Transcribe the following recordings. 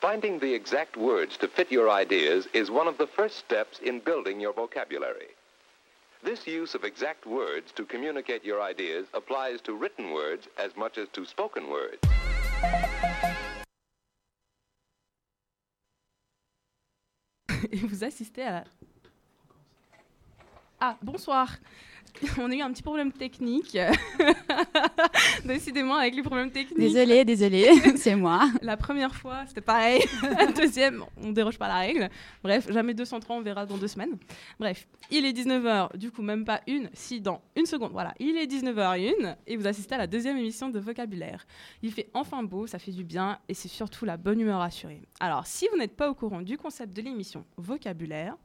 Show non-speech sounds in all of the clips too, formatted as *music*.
Finding the exact words to fit your ideas is one of the first steps in building your vocabulary. This use of exact words to communicate your ideas applies to written words as much as to spoken words. Vous assistez à. Ah, bonsoir *laughs* on a eu un petit problème technique. *laughs* Décidément, avec les problèmes techniques. Désolée, désolée, *laughs* c'est moi. La première fois, c'était pareil. La deuxième, on déroge pas la règle. Bref, jamais 203, on verra dans deux semaines. Bref, il est 19h, du coup, même pas une, si dans une seconde. Voilà, il est 19h01 et vous assistez à la deuxième émission de Vocabulaire. Il fait enfin beau, ça fait du bien et c'est surtout la bonne humeur assurée. Alors, si vous n'êtes pas au courant du concept de l'émission Vocabulaire,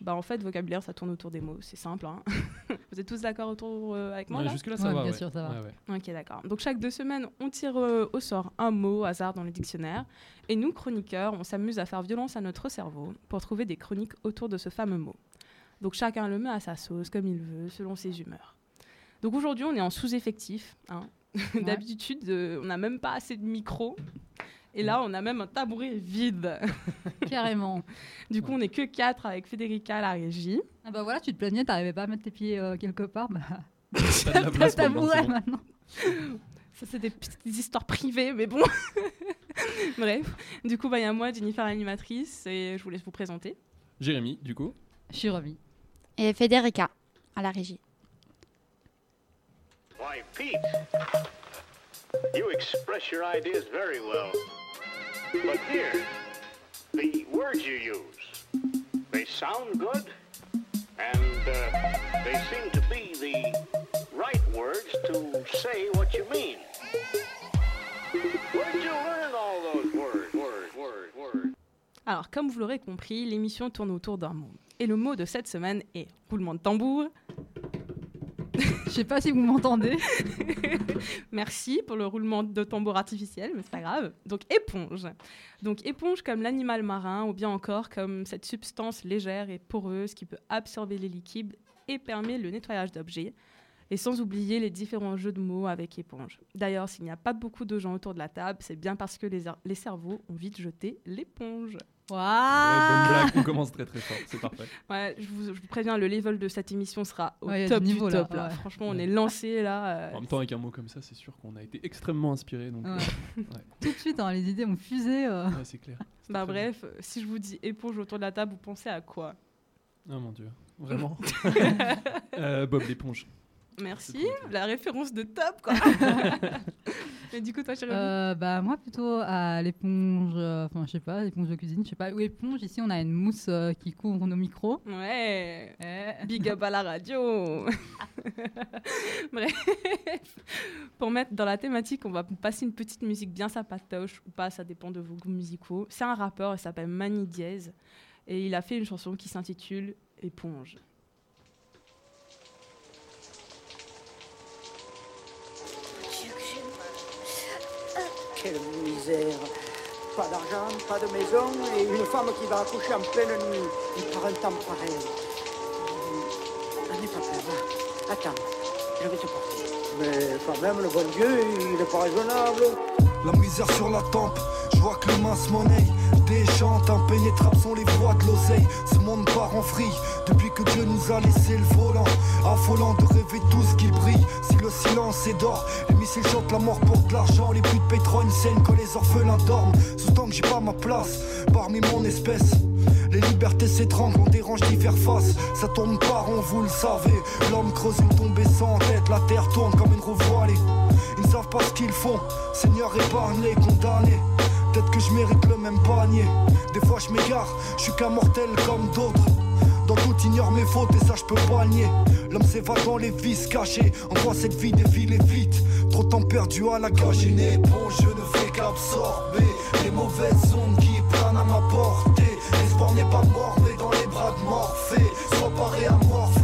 bah en fait, vocabulaire, ça tourne autour des mots. C'est simple. Hein. *laughs* Vous êtes tous d'accord autour euh, avec moi là Jusque-là, ça va. bien ouais. sûr, ça va. Ouais, ouais. Ok, d'accord. Donc chaque deux semaines, on tire euh, au sort un mot au hasard dans le dictionnaire. Et nous, chroniqueurs, on s'amuse à faire violence à notre cerveau pour trouver des chroniques autour de ce fameux mot. Donc chacun le met à sa sauce, comme il veut, selon ses humeurs. Donc aujourd'hui, on est en sous-effectif. hein. *laughs* D'habitude, euh, on n'a même pas assez de micros. Et là, on a même un tabouret vide. *laughs* Carrément. Du coup, on n'est que quatre avec Federica à la régie. Ah bah voilà, tu te plaignais, t'arrivais pas à mettre tes pieds euh, quelque part. Bah, *laughs* T'as le tabouret maintenant. Ça, c'est des petites histoires privées, mais bon. *laughs* Bref. Du coup, bah, il y a moi, Jennifer, l'animatrice, et je vous laisse vous présenter. Jérémy, du coup. Je suis remis. Et Federica, à la régie. Why, Pete, you express your ideas very well. But here, the words you use, they sound good, and uh, they seem to be the right words to say what you mean. Where'd you learn all those words? Alors, comme vous l'aurez compris, l'émission tourne autour d'un mot. Et le mot de cette semaine est roulement de tambour. Je sais pas si vous m'entendez. *laughs* Merci pour le roulement de tambour artificiel, mais c'est pas grave. Donc, éponge. Donc, éponge comme l'animal marin, ou bien encore comme cette substance légère et poreuse qui peut absorber les liquides et permet le nettoyage d'objets. Et sans oublier les différents jeux de mots avec éponge. D'ailleurs, s'il n'y a pas beaucoup de gens autour de la table, c'est bien parce que les, les cerveaux ont vite jeté l'éponge. Ouais, bonne blague, on commence très très fort, c'est parfait. *laughs* Ouais, je vous, je vous préviens, le level de cette émission sera au Ouais, top du niveau, là, top. Là. ouais. Franchement, on est lancé là. euh, En même temps, avec un mot comme ça, c'est sûr qu'on a été extrêmement inspiré. Donc, Ouais. euh, *laughs* Tout de suite, hein, les idées ont fusé. euh. ouais, c'est clair. Bah bref, si je vous dis éponge autour de la table, vous pensez à quoi? Oh mon dieu, *laughs* vraiment? Euh, Bob l'éponge. Merci, la référence de top quoi. *laughs* Et du coup, toi, chérie Euh, bah moi plutôt à l'éponge, euh, enfin je sais pas, l'éponge de cuisine, je sais pas. Ou éponge, ici on a une mousse euh, qui couvre nos micros. Ouais. Big up à la radio. *laughs* Bref, pour mettre dans la thématique, on va passer une petite musique bien sympatoche ou pas, ça dépend de vos goûts musicaux. C'est un rappeur, il s'appelle Manny Diaz et il a fait une chanson qui s'intitule Éponge. Quelle misère Pas d'argent, pas de maison, et une femme qui va accoucher en pleine nuit, et par un temps pareil. N'en aie pas peur, va. Attends, je vais te porter. Mais quand même, le bon Dieu, il n'est pas raisonnable. La misère sur la tempe, je vois que le mince monnaie déchante, impénétrables sont les voies de l'oseille. Ce monde part en vrille depuis que Dieu nous a laissé le volant. Affolant de rêver tout ce qui brille. Si le silence est d'or, les missiles chantent la mort porte l'argent. Les buts de pétrole saignent que les orphelins dorment. Sous-temps que j'ai pas ma place parmi mon espèce. Les libertés s'étranglent, on dérange d'y faire face. Ça tourne pas rond, vous le savez. L'homme creuse une tombée sans tête, la terre tourne comme une roue voilée. Ils ne savent pas ce qu'ils font. Seigneur, épargne les condamnés. Peut-être que je mérite le même panier. Des fois, je m'égare, je suis qu'un mortel comme d'autres. Dans tout, ignore mes fautes et ça, je peux pas nier. L'homme s'évade dans les vices cachés. On voit cette vie défiler vite. Trop de temps perdu à la cage. Une éponge, je ne fais qu'absorber les mauvaises ondes qui planent à ma portée. L'espoir n'est pas mort, mais dans les bras de Morphée. Sois paré à morfler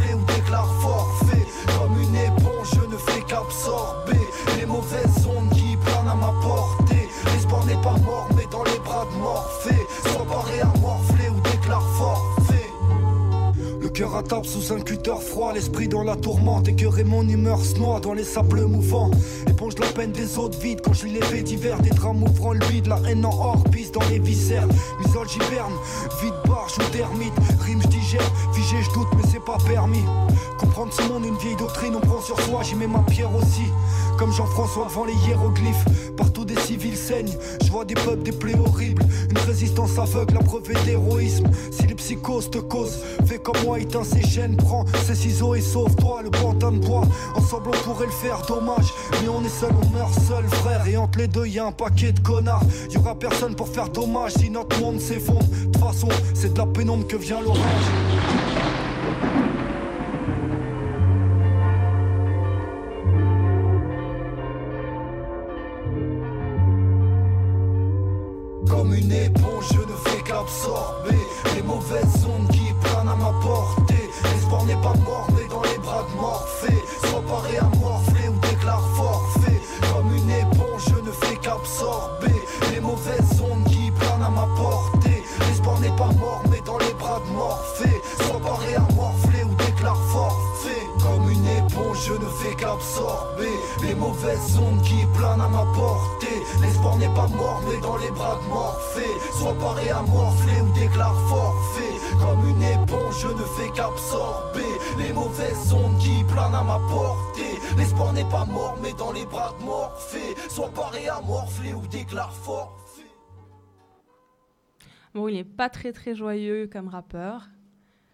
Table sous un cutter froid, l'esprit dans la tourmente. Que mon humeur se noie dans les sables mouvants. Éponge la peine des autres vides quand je lis les faits divers. Des drames ouvrant le vide, la haine en or, pisse dans les viscères. Misole, j'hiberne, vide barge ou termite. Rime, je digère, figé, je doute, mais c'est pas permis. Comprendre ce monde, une vieille doctrine, on prend sur soi, j'y mets ma pierre aussi. Comme Jean-François devant les hiéroglyphes, des civils saignent. Je vois des peuples, des plaies horribles. Une résistance aveugle, la preuve d'héroïsme. Si les psychoses te causent, fais comme moi, éteins ces gènes, prends ces ciseaux et sauve-toi le pantin de bois. Ensemble on pourrait le faire, dommage. Mais on est seul, on meurt seul, frère. Et entre les deux, y un paquet de connards. Y aura personne pour faire dommage si notre monde s'effondre. De toute façon, c'est de la pénombre que vient l'orage. Déclare forfait. Bon, il n'est pas très très joyeux comme rappeur.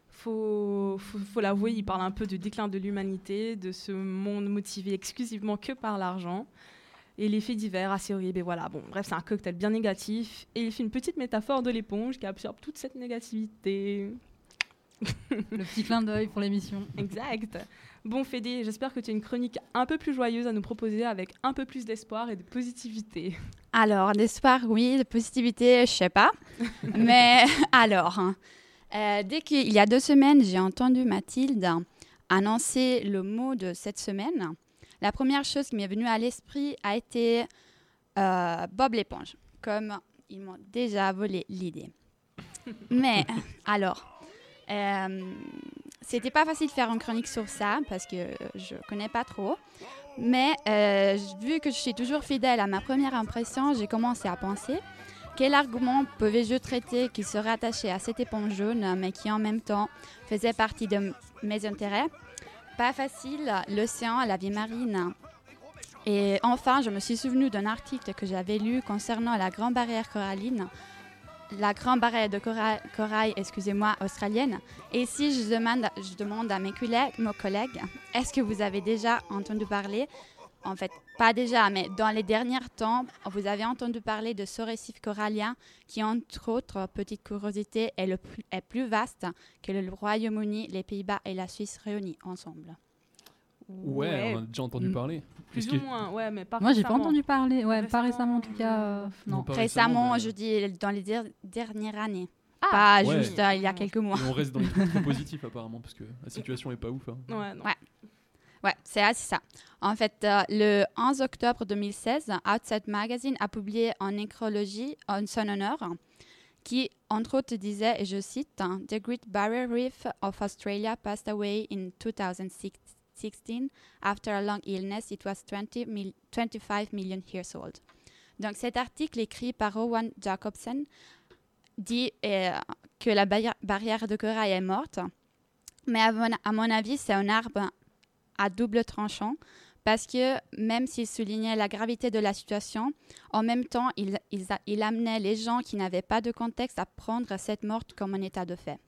Faut, faut, faut l'avouer, il parle un peu du déclin de l'humanité, de ce monde motivé exclusivement que par l'argent. Et les faits divers assez horribles. Et voilà, bon, bref, c'est un cocktail bien négatif. Et il fait une petite métaphore de l'éponge qui absorbe toute cette négativité. Le petit clin d'œil pour l'émission. Exact. Bon, Fédé, j'espère que tu as une chronique un peu plus joyeuse à nous proposer avec un peu plus d'espoir et de positivité. Alors, d'espoir, oui, de positivité, je sais pas. *laughs* Mais alors, hein, euh, dès qu'il y a deux semaines, j'ai entendu Mathilde annoncer le mot de cette semaine, la première chose qui m'est venue à l'esprit a été euh, Bob l'éponge, comme ils m'ont déjà volé l'idée. *laughs* Mais alors, euh, c'était pas facile de faire une chronique sur ça parce que je connais pas trop. Mais euh, vu que je suis toujours fidèle à ma première impression, j'ai commencé à penser quel argument pouvais-je traiter qui serait attaché à cette éponge jaune, mais qui en même temps faisait partie de mes intérêts Pas facile, l'océan, la vie marine. Et enfin, je me suis souvenu d'un article que j'avais lu concernant la grande barrière coralline, la grande barrière de corail, excusez-moi, australienne. Et si je demande, je demande à mes collègues, est-ce que vous avez déjà entendu parler? En fait, pas déjà, mais dans les derniers temps, vous avez entendu parler de ce récif corallien qui, entre autres, petite curiosité, est plus vaste que le Royaume-Uni, les Pays-Bas et la Suisse réunis ensemble. Ouais, on a déjà entendu Mm. parler. Plus ou moins, ouais, mais pas Moi, j'ai pas récemment. entendu parler. Ouais, pas Récemment, récemment en tout cas. euh, Non, non. pas Récemment, mais- je dis dans les der- dernières années. Ah, pas Ouais. juste euh, il y a quelques mois. on reste dans les *laughs* trucs très positifs apparemment, parce que la situation est pas ouf. hein. Ouais, non. Ouais. Ouais, c'est assez ça. En fait, euh, le 11 octobre 2016, Outside Magazine a publié en nécrologie en son honneur, qui, entre autres, disait, et je cite, hein, The Great Barrier Reef of Australia passed away in 2016 after a long illness. It was 20 mil- 25 million years old. Donc, cet article écrit par Rowan Jacobson dit euh, que la barrière- de corail est morte. Mais à mon, avis, c'est un arbre à double tranchant parce que même s'il soulignait la gravité de la situation, en même temps, il, il amenait les gens qui n'avaient pas de contexte à prendre cette morte comme un état de fait.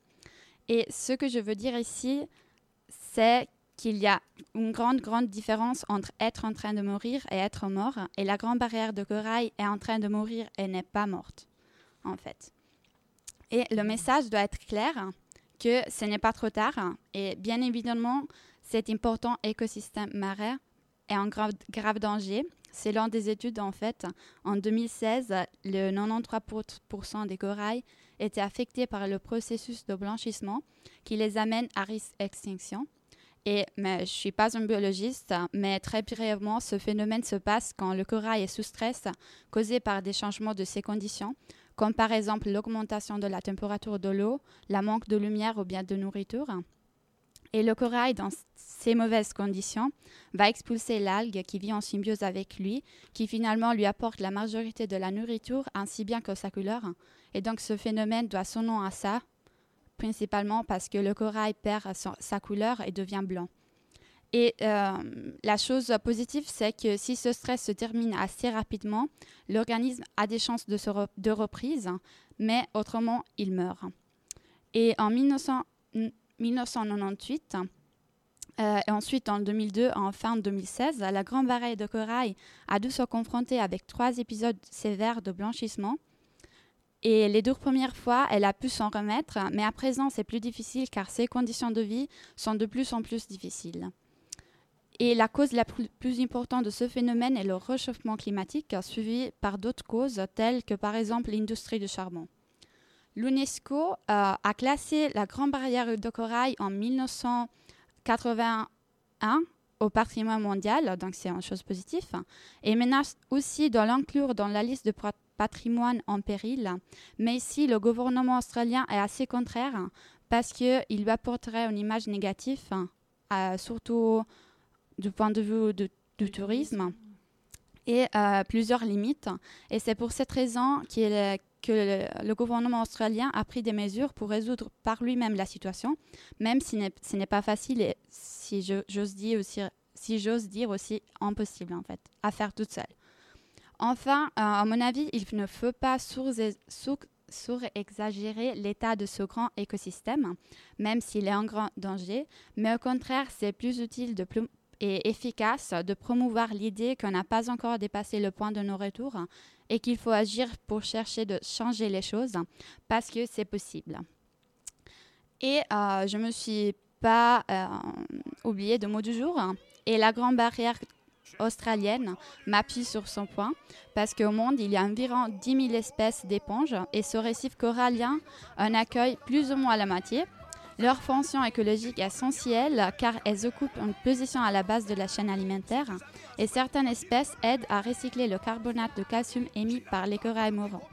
Et ce que je veux dire ici, c'est qu'il y a une grande, grande différence entre être en train de mourir et être mort. Et la grande barrière de corail est en train de mourir et n'est pas morte, en fait. Et le message doit être clair que ce n'est pas trop tard. Et bien évidemment, cet important écosystème marin est en grave, grave danger. Selon des études, en fait, en 2016, le 93% des corails étaient affectés par le processus de blanchissement qui les amène à risque d'extinction. Et mais je ne suis pas un biologiste, mais très brièvement, ce phénomène se passe quand le corail est sous stress causé par des changements de ses conditions, comme par exemple l'augmentation de la température de l'eau, la manque de lumière ou bien de nourriture. Et le corail, dans ces mauvaises conditions, va expulser l'algue qui vit en symbiose avec lui, qui finalement lui apporte la majorité de la nourriture ainsi bien que sa couleur. Et donc ce phénomène doit son nom à ça, principalement parce que le corail perd sa couleur et devient blanc. Et euh, la chose positive, c'est que si ce stress se termine assez rapidement, l'organisme a des chances de, se re- de reprise, mais autrement, il meurt. Et en 1900 1998, euh, et ensuite en 2002, en fin 2016, la Grande Barrière de Corail a dû se confronter avec trois épisodes sévères de blanchissement. Et les deux premières fois, elle a pu s'en remettre, mais à présent, c'est plus difficile car ses conditions de vie sont de plus en plus difficiles. Et la cause la plus, importante de ce phénomène est le réchauffement climatique, suivi par d'autres causes telles que par exemple l'industrie du charbon. L'UNESCO euh, a classé la Grande Barrière de Corail en 1981 au patrimoine mondial, donc c'est une chose positive, et menace aussi de l'inclure dans la liste de patrimoine en péril. Mais ici, le gouvernement australien est assez contraire parce qu'il lui apporterait une image négative, euh, surtout du point de vue du tourisme, et euh, plusieurs limites. Et c'est pour cette raison que le, gouvernement australien a pris des mesures pour résoudre par lui-même la situation, même si ce n'est pas facile et si j'ose dire aussi, si dire aussi impossible en fait à faire toute seule. Enfin, euh, à mon avis, il ne faut pas surexagérer l'état de ce grand écosystème, même s'il est en grand danger, mais au contraire, c'est plus utile et efficace de promouvoir l'idée qu'on n'a pas encore dépassé le point de non-retour et qu'il faut agir pour chercher de changer les choses parce que c'est possible. Et euh, je me suis pas euh, oublié de mot du jour. Et la grande barrière australienne m'appuie sur son point parce qu'au monde, il y a environ 10 000 espèces d'éponges et ce récif corallien en accueille plus ou moins la moitié. Leur fonction écologique est essentielle car elles occupent une position à la base de la chaîne alimentaire et certaines espèces aident à recycler le carbonate de calcium émis par les corails mourants.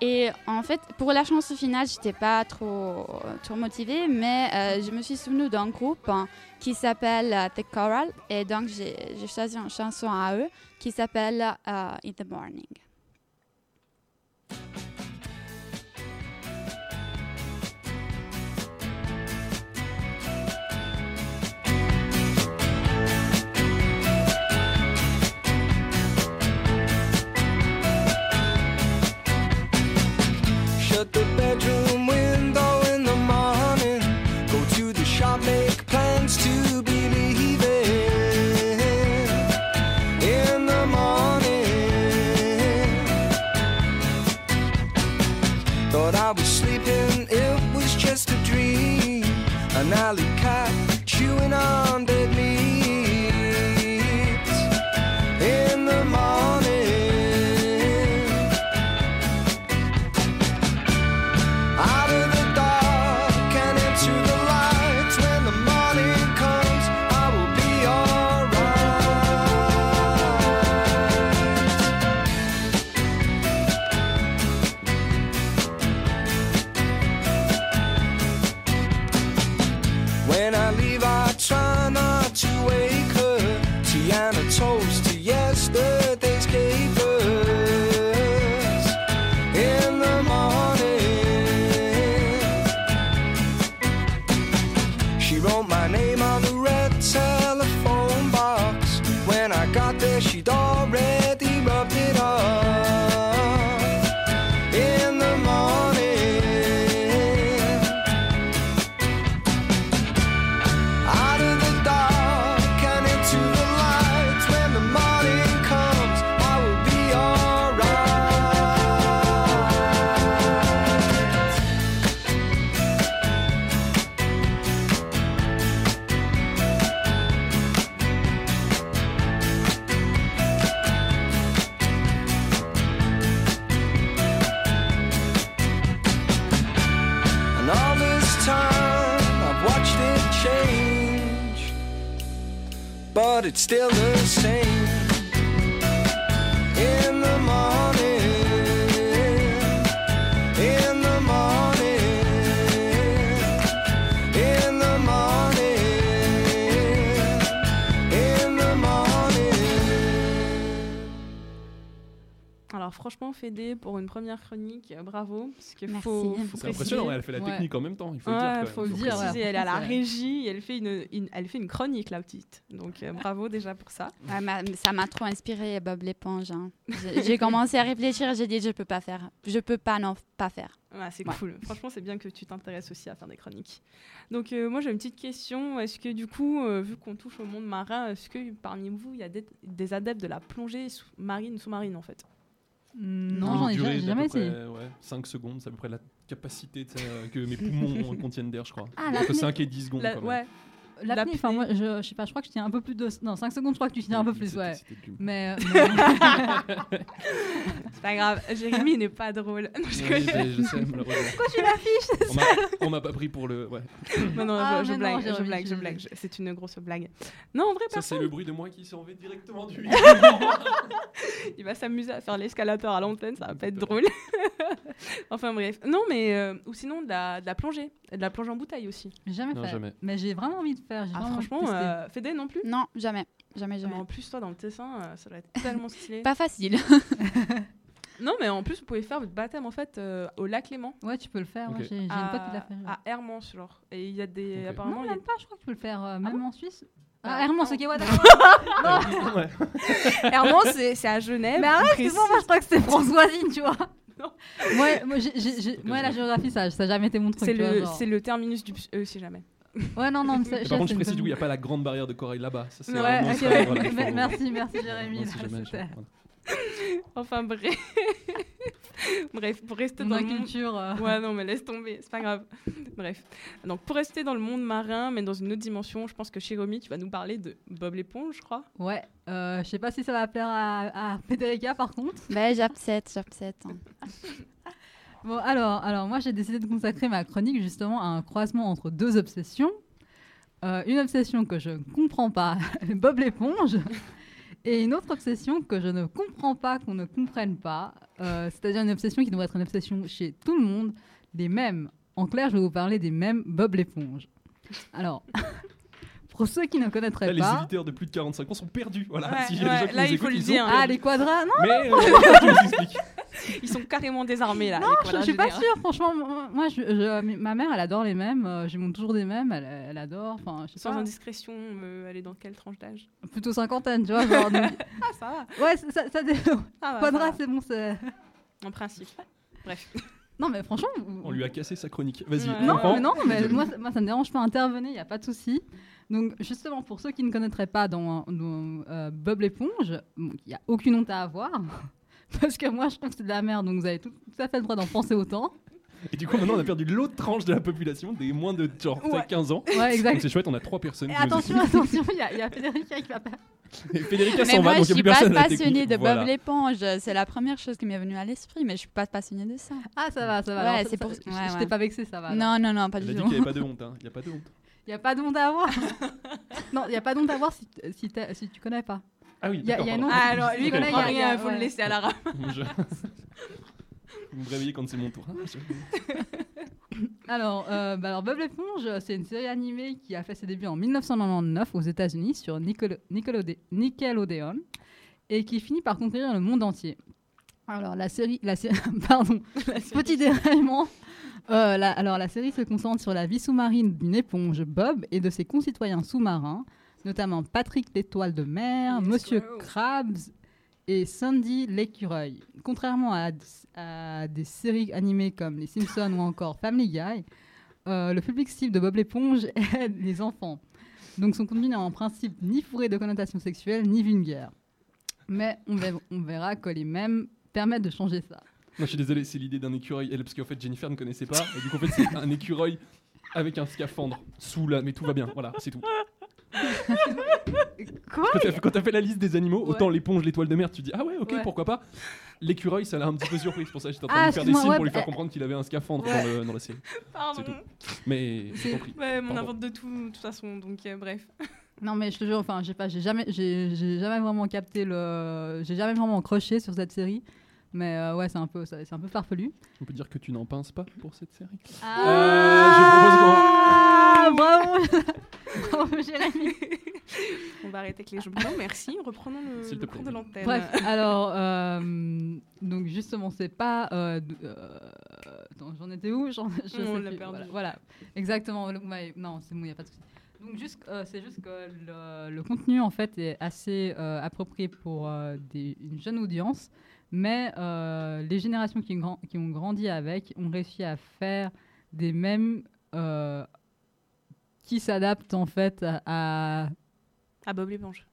Et en fait, pour la chanson finale, j'étais pas trop, trop motivée, mais euh, je me suis souvenue d'un groupe hein, qui s'appelle euh, The Coral et donc j'ai choisi une chanson à eux qui s'appelle euh, In the Morning. It's still the same. Alors franchement, Fédé, pour une première chronique, bravo. Parce que Merci. faut, faut C'est impressionnant, elle fait la Ouais. technique en même temps, il faut Ouais, le dire. quand faut même. le Faut dire. préciser, elle est à la régie, et elle fait une, une- elle fait une chronique, la petite. Donc euh, bravo déjà pour ça. Ouais, ma- ça m'a trop inspiré Bob l'éponge. hein. J'ai commencé à réfléchir, j'ai dit je peux pas faire. Je peux pas non pas faire. Ouais, c'est Ouais. cool. Franchement, c'est bien que tu t'intéresses aussi à faire des chroniques. Donc euh, moi j'ai une petite question. Est-ce que du coup, euh, vu qu'on touche au monde marin, est-ce que parmi vous, il y a des, des adeptes de la plongée sous-marine, sous-marine en fait? Non, j'en ai jamais, jamais peu essayé. près, ouais, 5 secondes, c'est à peu près la capacité euh, que mes poumons *laughs* contiennent d'air, je crois. Ah, Entre l'apnée. 5 et 10 secondes. La- quand même. Ouais. L'apnée, enfin, moi, je, je sais pas, je crois que je tiens un peu plus de. Non, 5 secondes, je crois que tu tiens un peu plus, ouais. Mais. *laughs* mais- C'est pas grave. Jérémy n'est pas drôle. Non, je Oui, je, je sais, malheureusement. Pourquoi tu l'affiches On m'a- pas pris pour le. Ouais. Non, non, Ah, je, je mais non, blague, je blague, je blague. je- C'est une grosse blague. Non, en vrai, Ça, c'est le bruit de moi qui s'en va directement du. *laughs* Il va s'amuser à faire l'escalator à l'antenne, ça va pas être drôle. *laughs* enfin bref. Non, mais. euh, ou sinon, de la, de la plongée. De la plongée en bouteille aussi. J'ai jamais Non, fait. jamais. Mais j'ai vraiment envie de faire. Ah, franchement, euh, Fédé non plus? Non, jamais, jamais, Ah, jamais. mais En plus, toi, dans le Tessin, euh, ça doit être tellement stylé. *laughs* Pas facile. *laughs* *laughs* Non, mais en plus, vous pouvez faire votre baptême en fait euh, au lac Léman. Ouais, tu peux le faire. J'ai une pote qui l'a fait. À Hermance, genre. Et il y a des. Ok. Apparemment, Non, il y a- même pas, je crois que tu peux le faire euh, même en Suisse. Ah, Ah, Hermance, non. ok, ouais, d'accord. Hermance, c'est c'est à Genève. Mais arrête, précis. excuse-moi, moi je crois que c'était Françoisine, tu vois. Non. Moi, moi, moi, la géographie, ça, ça a jamais été mon truc. C'est le, genre. c'est le terminus du. Euh, si jamais. Ouais, non, non, mais ça- Par contre, c'est je précise, du coup, il n'y a pas la grande barrière de corail là-bas. Ça, c'est Ouais, vraiment ok, ça, ouais. voilà, il faut- Me- Merci, merci Jérémy. Non, si jamais, je- C'était voilà. Enfin, bref. *laughs* bref, pour rester Dans dans la le monde. culture. euh, Ouais, non, mais laisse tomber, c'est pas grave. Bref. Donc, pour rester dans le monde marin, mais dans une autre dimension, je pense que chez Romy, tu vas nous parler de Bob l'éponge, je crois. Ouais, euh, je sais pas si ça va plaire à, à Federica par contre. Ben, j'accepte, j'accepte. Bon, alors, alors moi j'ai décidé de consacrer ma chronique justement à un croisement entre deux obsessions. Euh, une obsession que je ne comprends pas, *laughs* Bob l'éponge, et une autre obsession que je ne comprends pas, qu'on ne comprenne pas, euh, c'est-à-dire une obsession qui devrait être une obsession chez tout le monde, les mêmes. En clair, je vais vous parler des mêmes Bob l'éponge. Alors, *laughs* pour ceux qui ne connaîtraient Là, les pas... éditeurs de plus de 45 ans sont perdus. Voilà. Ouais, ouais, là, nous il faut écoutent, le dire. Ah, les quadras Non, Mais euh. *laughs* Ils sont carrément désarmés, là. les je, quadras, je suis pas sûre, franchement. Moi, moi, je- je- ma mère, elle adore les mêmes. euh, J'ai montre toujours des mêmes. Elle, elle adore. Enfin, je sais Sans pas. indiscrétion, euh, elle est dans quelle tranche d'âge? Plutôt cinquantaine, tu vois. genre, donc- *laughs* Ah, ça va. Ouais, ça, ça, ça dé- Ça va, *laughs* ça Quadra, va. c'est bon. c'est- En principe. Bref. Non, mais franchement. On lui a cassé sa chronique. Vas-y, Ouais. Non, mais non, mais moi, ça- moi, ça me dérange pas. Intervenez, il n'y a pas de souci. Donc, justement, pour ceux qui ne connaîtraient pas dans, dans, euh, Bob l'éponge, bon, il n'y a aucune honte à avoir. *laughs* Parce que moi, je trouve que c'est de la merde. Donc, vous avez tout, tout à fait le droit d'en penser autant. Et du coup, maintenant, on a perdu l'autre tranche de la population, des moins de genre Ouais. 15 ans. Ouais, Donc exact. c'est chouette, on a trois personnes. Et qui nous attention, attention, il y a, il y a Federica qui va pas. Et Federica Mais s'en moi, va, je donc il n'y a suis plus pas personne à la passionnée technique. de Voilà. Bob l'éponge. C'est la première chose qui m'est venue à l'esprit, mais je suis pas passionnée de ça. Ah, ça va, ça va. Ouais, c'est pour- Je, ouais, je t'ai pas vexé, ça va. Non, non, non, pas du a dit tout. qu'il n'y avait pas de *laughs* honte. hein. Il n'y a pas de honte. Il n'y a pas de honte à avoir. *laughs* non, il n'y a pas de honte à avoir si, si, si tu connais pas. Ah oui, Il y a- y a une autre- Ah, alors, lui, il connaît, il y a rien, il faut le laisser à la rame. Je- Vous me réveillez quand c'est mon tour. Je- Alors, euh, bah alors Bob l'éponge, c'est une série animée qui a fait ses débuts en 1999 aux États-Unis sur Nickel- Nickelode- Nickelodeon et qui finit par conquérir le monde entier. Alors, la série. La *laughs* série pardon, petit déraillement. Euh, la- alors, la série se concentre sur la vie sous-marine d'une éponge, Bob, et de ses concitoyens sous-marins, notamment Patrick l'étoile de mer, Yes, Monsieur wow. Krabs et Sandy l'écureuil. Contrairement à, à des séries animées comme Les Simpsons ou encore Family Guy, euh, le public cible de Bob l'éponge *laughs* est les enfants. Donc son contenu n'est en principe ni fourré de connotations sexuelles ni vulgaire. Mais on verra, on verra que les mêmes permettent de changer ça. Moi, je suis désolé, c'est l'idée d'un écureuil. Elle, parce qu'en fait, Jennifer ne connaissait pas. Et du coup, en fait, c'est un écureuil avec un scaphandre sous la. Mais tout va bien, voilà, c'est tout. Quoi? Quand t'as fait, quand t'as fait la liste des animaux, Ouais. autant l'éponge, l'étoile de mer, tu dis ah ouais, ok, Ouais. pourquoi pas. L'écureuil, ça l'a un petit peu surpris. C'est pour ça que j'étais en train Ah, de lui faire des signes ouais, pour lui faire bah, comprendre qu'il avait un scaphandre ouais. dans, le- dans la série. Pardon. tout. Mais j'ai compris. Ouais, on Pardon. invente de tout, de toute façon, donc euh, bref. *laughs* Non mais je te jure, enfin, j'ai pas, j'ai jamais, j'ai, j'ai jamais vraiment capté le, j'ai jamais vraiment croché sur cette série. Mais euh, ouais, c'est un peu, c'est un peu farfelu. On peut dire que tu n'en pinces pas pour cette série. Ah, Euh, bravo, *laughs* bravo Jérémy. On va arrêter avec les jeux. Non, merci. Reprenons le, S'il te le plaît. cours de l'antenne. Bref, alors, euh, donc justement, c'est pas. euh, euh, attends, j'en étais où? J'en- je On l'a perdu. Voilà, voilà. exactement. le- ouais, non, c'est bon, il n'y a pas de souci. Donc, juste, euh, c'est juste que le, le contenu, en fait, est assez euh, approprié pour euh, des- une jeune audience, mais euh, les générations qui, ont grandi avec ont réussi à faire des mèmes euh, qui s'adaptent, en fait, à- à Bob l'éponge.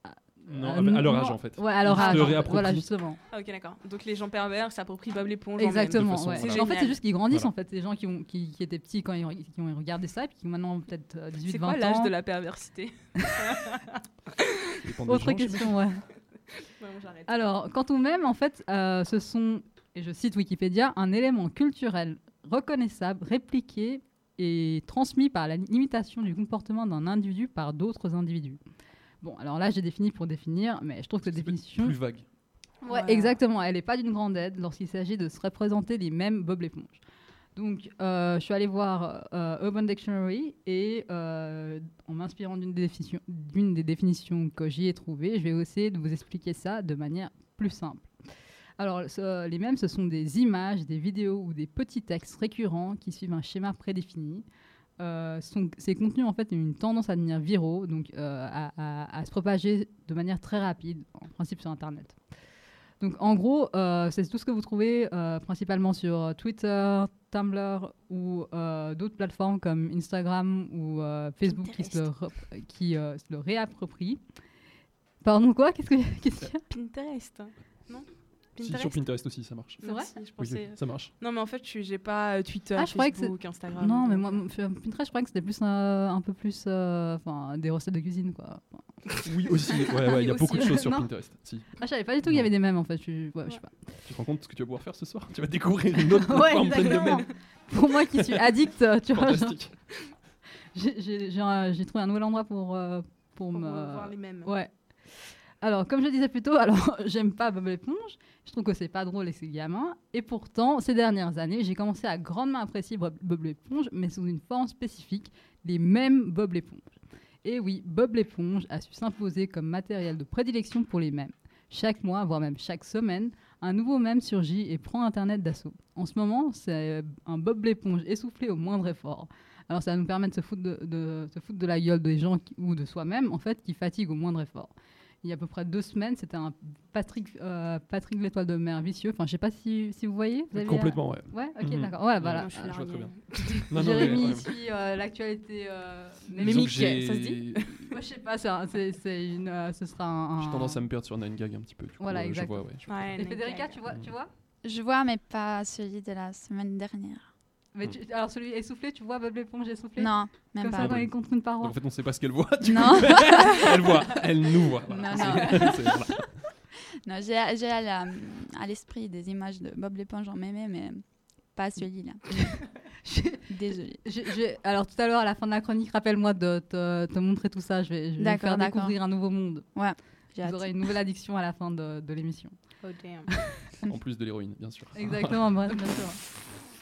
Non, à à leur âge, en fait. Ouais, à leur âge. Voilà, justement. Ah, ok, d'accord. Donc les gens pervers s'approprient Bob l'éponge. en Exactement. De façon, ouais. voilà. C'est En fait, c'est juste qu'ils grandissent, Voilà. en fait, ces gens qui, ont, qui, qui étaient petits quand ils, ont- qui ont regardé ça, et puis qui ont maintenant peut-être euh, même. 18, C'est 20 quoi ans. l'âge de la perversité? *laughs* Autre gens, question, ouais. *laughs* Bon. Alors, quant au même, en fait, euh, ce sont, et je cite Wikipédia, un élément culturel reconnaissable, répliqué et transmis par la limitation du comportement d'un individu par d'autres individus. Bon, alors là, j'ai défini pour définir, mais je trouve que cette C'est définition... Plus vague. Ouais, exactement. Elle n'est pas d'une grande aide lorsqu'il s'agit de se représenter les mêmes Bob l'éponge. Donc, euh, je suis allée voir euh, Urban Dictionary et euh, en m'inspirant d'une des, définitions- que j'y ai trouvées, je vais essayer de vous expliquer ça de manière plus simple. Alors, les mêmes, ce sont des images, des vidéos ou des petits textes récurrents qui suivent un schéma prédéfini. Ces contenus en fait ont une tendance à devenir viraux, donc à, se propager de manière très rapide, en principe sur Internet. Donc en gros, c'est tout ce que vous trouvez principalement sur Twitter, Tumblr ou euh, d'autres plateformes comme Instagram ou euh, Facebook qui, se le, qui euh, se le réapproprient. Pardon quoi? Qu'est-ce que *laughs* qu'est-ce qu'il y a? Pinterest. Non? Si, sur Pinterest? Aussi, ça marche. C'est vrai? Je Oui, ça marche. Non, mais en fait, j'ai pas Twitter, Ah, je croyais que Facebook, Instagram. Non, mais moi, Pinterest, je croyais que c'était plus un peu plus, euh, enfin, des recettes de cuisine quoi. Enfin, Oui, aussi. Ouais, ouais, il y a beaucoup de choses sur Non. Pinterest. Si. Ah, je savais pas du tout qu'il y avait des mèmes en fait. Je, ouais, je sais pas. Tu te rends compte de ce que tu vas pouvoir faire ce soir? Tu vas découvrir une autre *laughs* Ouais, plateforme pleine de mèmes. Pour moi qui suis addict, euh, tu vois, Fantastique. *laughs* j'ai- trouvé un nouvel endroit pour euh, pour, pour me voir les mêmes. Ouais. Alors, comme je le disais plus tôt, *laughs* alors j'aime pas Bob l'éponge. Je trouve que c'est pas drôle et c'est gamin. Et pourtant, ces dernières années, j'ai commencé à grandement apprécier Bob l'éponge, mais sous une forme spécifique, les mêmes Bob l'éponge. Et oui, Bob l'éponge a su s'imposer comme matériel de prédilection pour les mèmes. Chaque mois, voire même chaque semaine, un nouveau mème surgit et prend Internet d'assaut. En ce moment, c'est un Bob l'éponge essoufflé au moindre effort. Alors ça nous permettre de se foutre de, de- de la gueule des gens ou de soi-même, en fait, qui fatigue au moindre effort. Il y a à peu près deux semaines, c'était un Patrick, euh, Patrick l'étoile de mer vicieux. Enfin, je sais pas si, si vous voyez. Vous avez- Complètement, ouais. Ouais, ok, Mhm. d'accord. Ouais, voilà. Je je vois très bien. Non, non, Jérémy ouais. suit euh, l'actualité euh, mémique. ça se dit *laughs* Moi, je sais pas, c'est un- c'est une, euh, ce sera un. J'ai tendance à me perdre sur 9gag un petit peu. du coup, Voilà, euh, je exact. vois, ouais. je- Ouais, Et Federica, Gag. tu vois, tu vois? Je vois, mais pas celui de la semaine dernière. Mais tu- Alors, celui essoufflé, tu vois Bob l'éponge essoufflé? Non, même Comme pas. ça, quand il contre une paroi. Donc, en fait, on sait pas ce qu'elle voit. du Non. coup. *laughs* elle voit, elle nous voit. voilà. Non, C'est- *laughs* c'est- voilà. *laughs* Non, j'ai à l'esprit des images de Bob l'éponge en mémé, mais pas celui-là. Désolée. Alors, tout à l'heure, à la fin de la chronique, rappelle-moi de te, te montrer tout ça. Je vais, je vais faire découvrir un nouveau monde. J'ai Vous aurez une nouvelle addiction à la fin de, de l'émission. Oh damn. En plus de l'héroïne, bien sûr. Exactement, bref, bien sûr.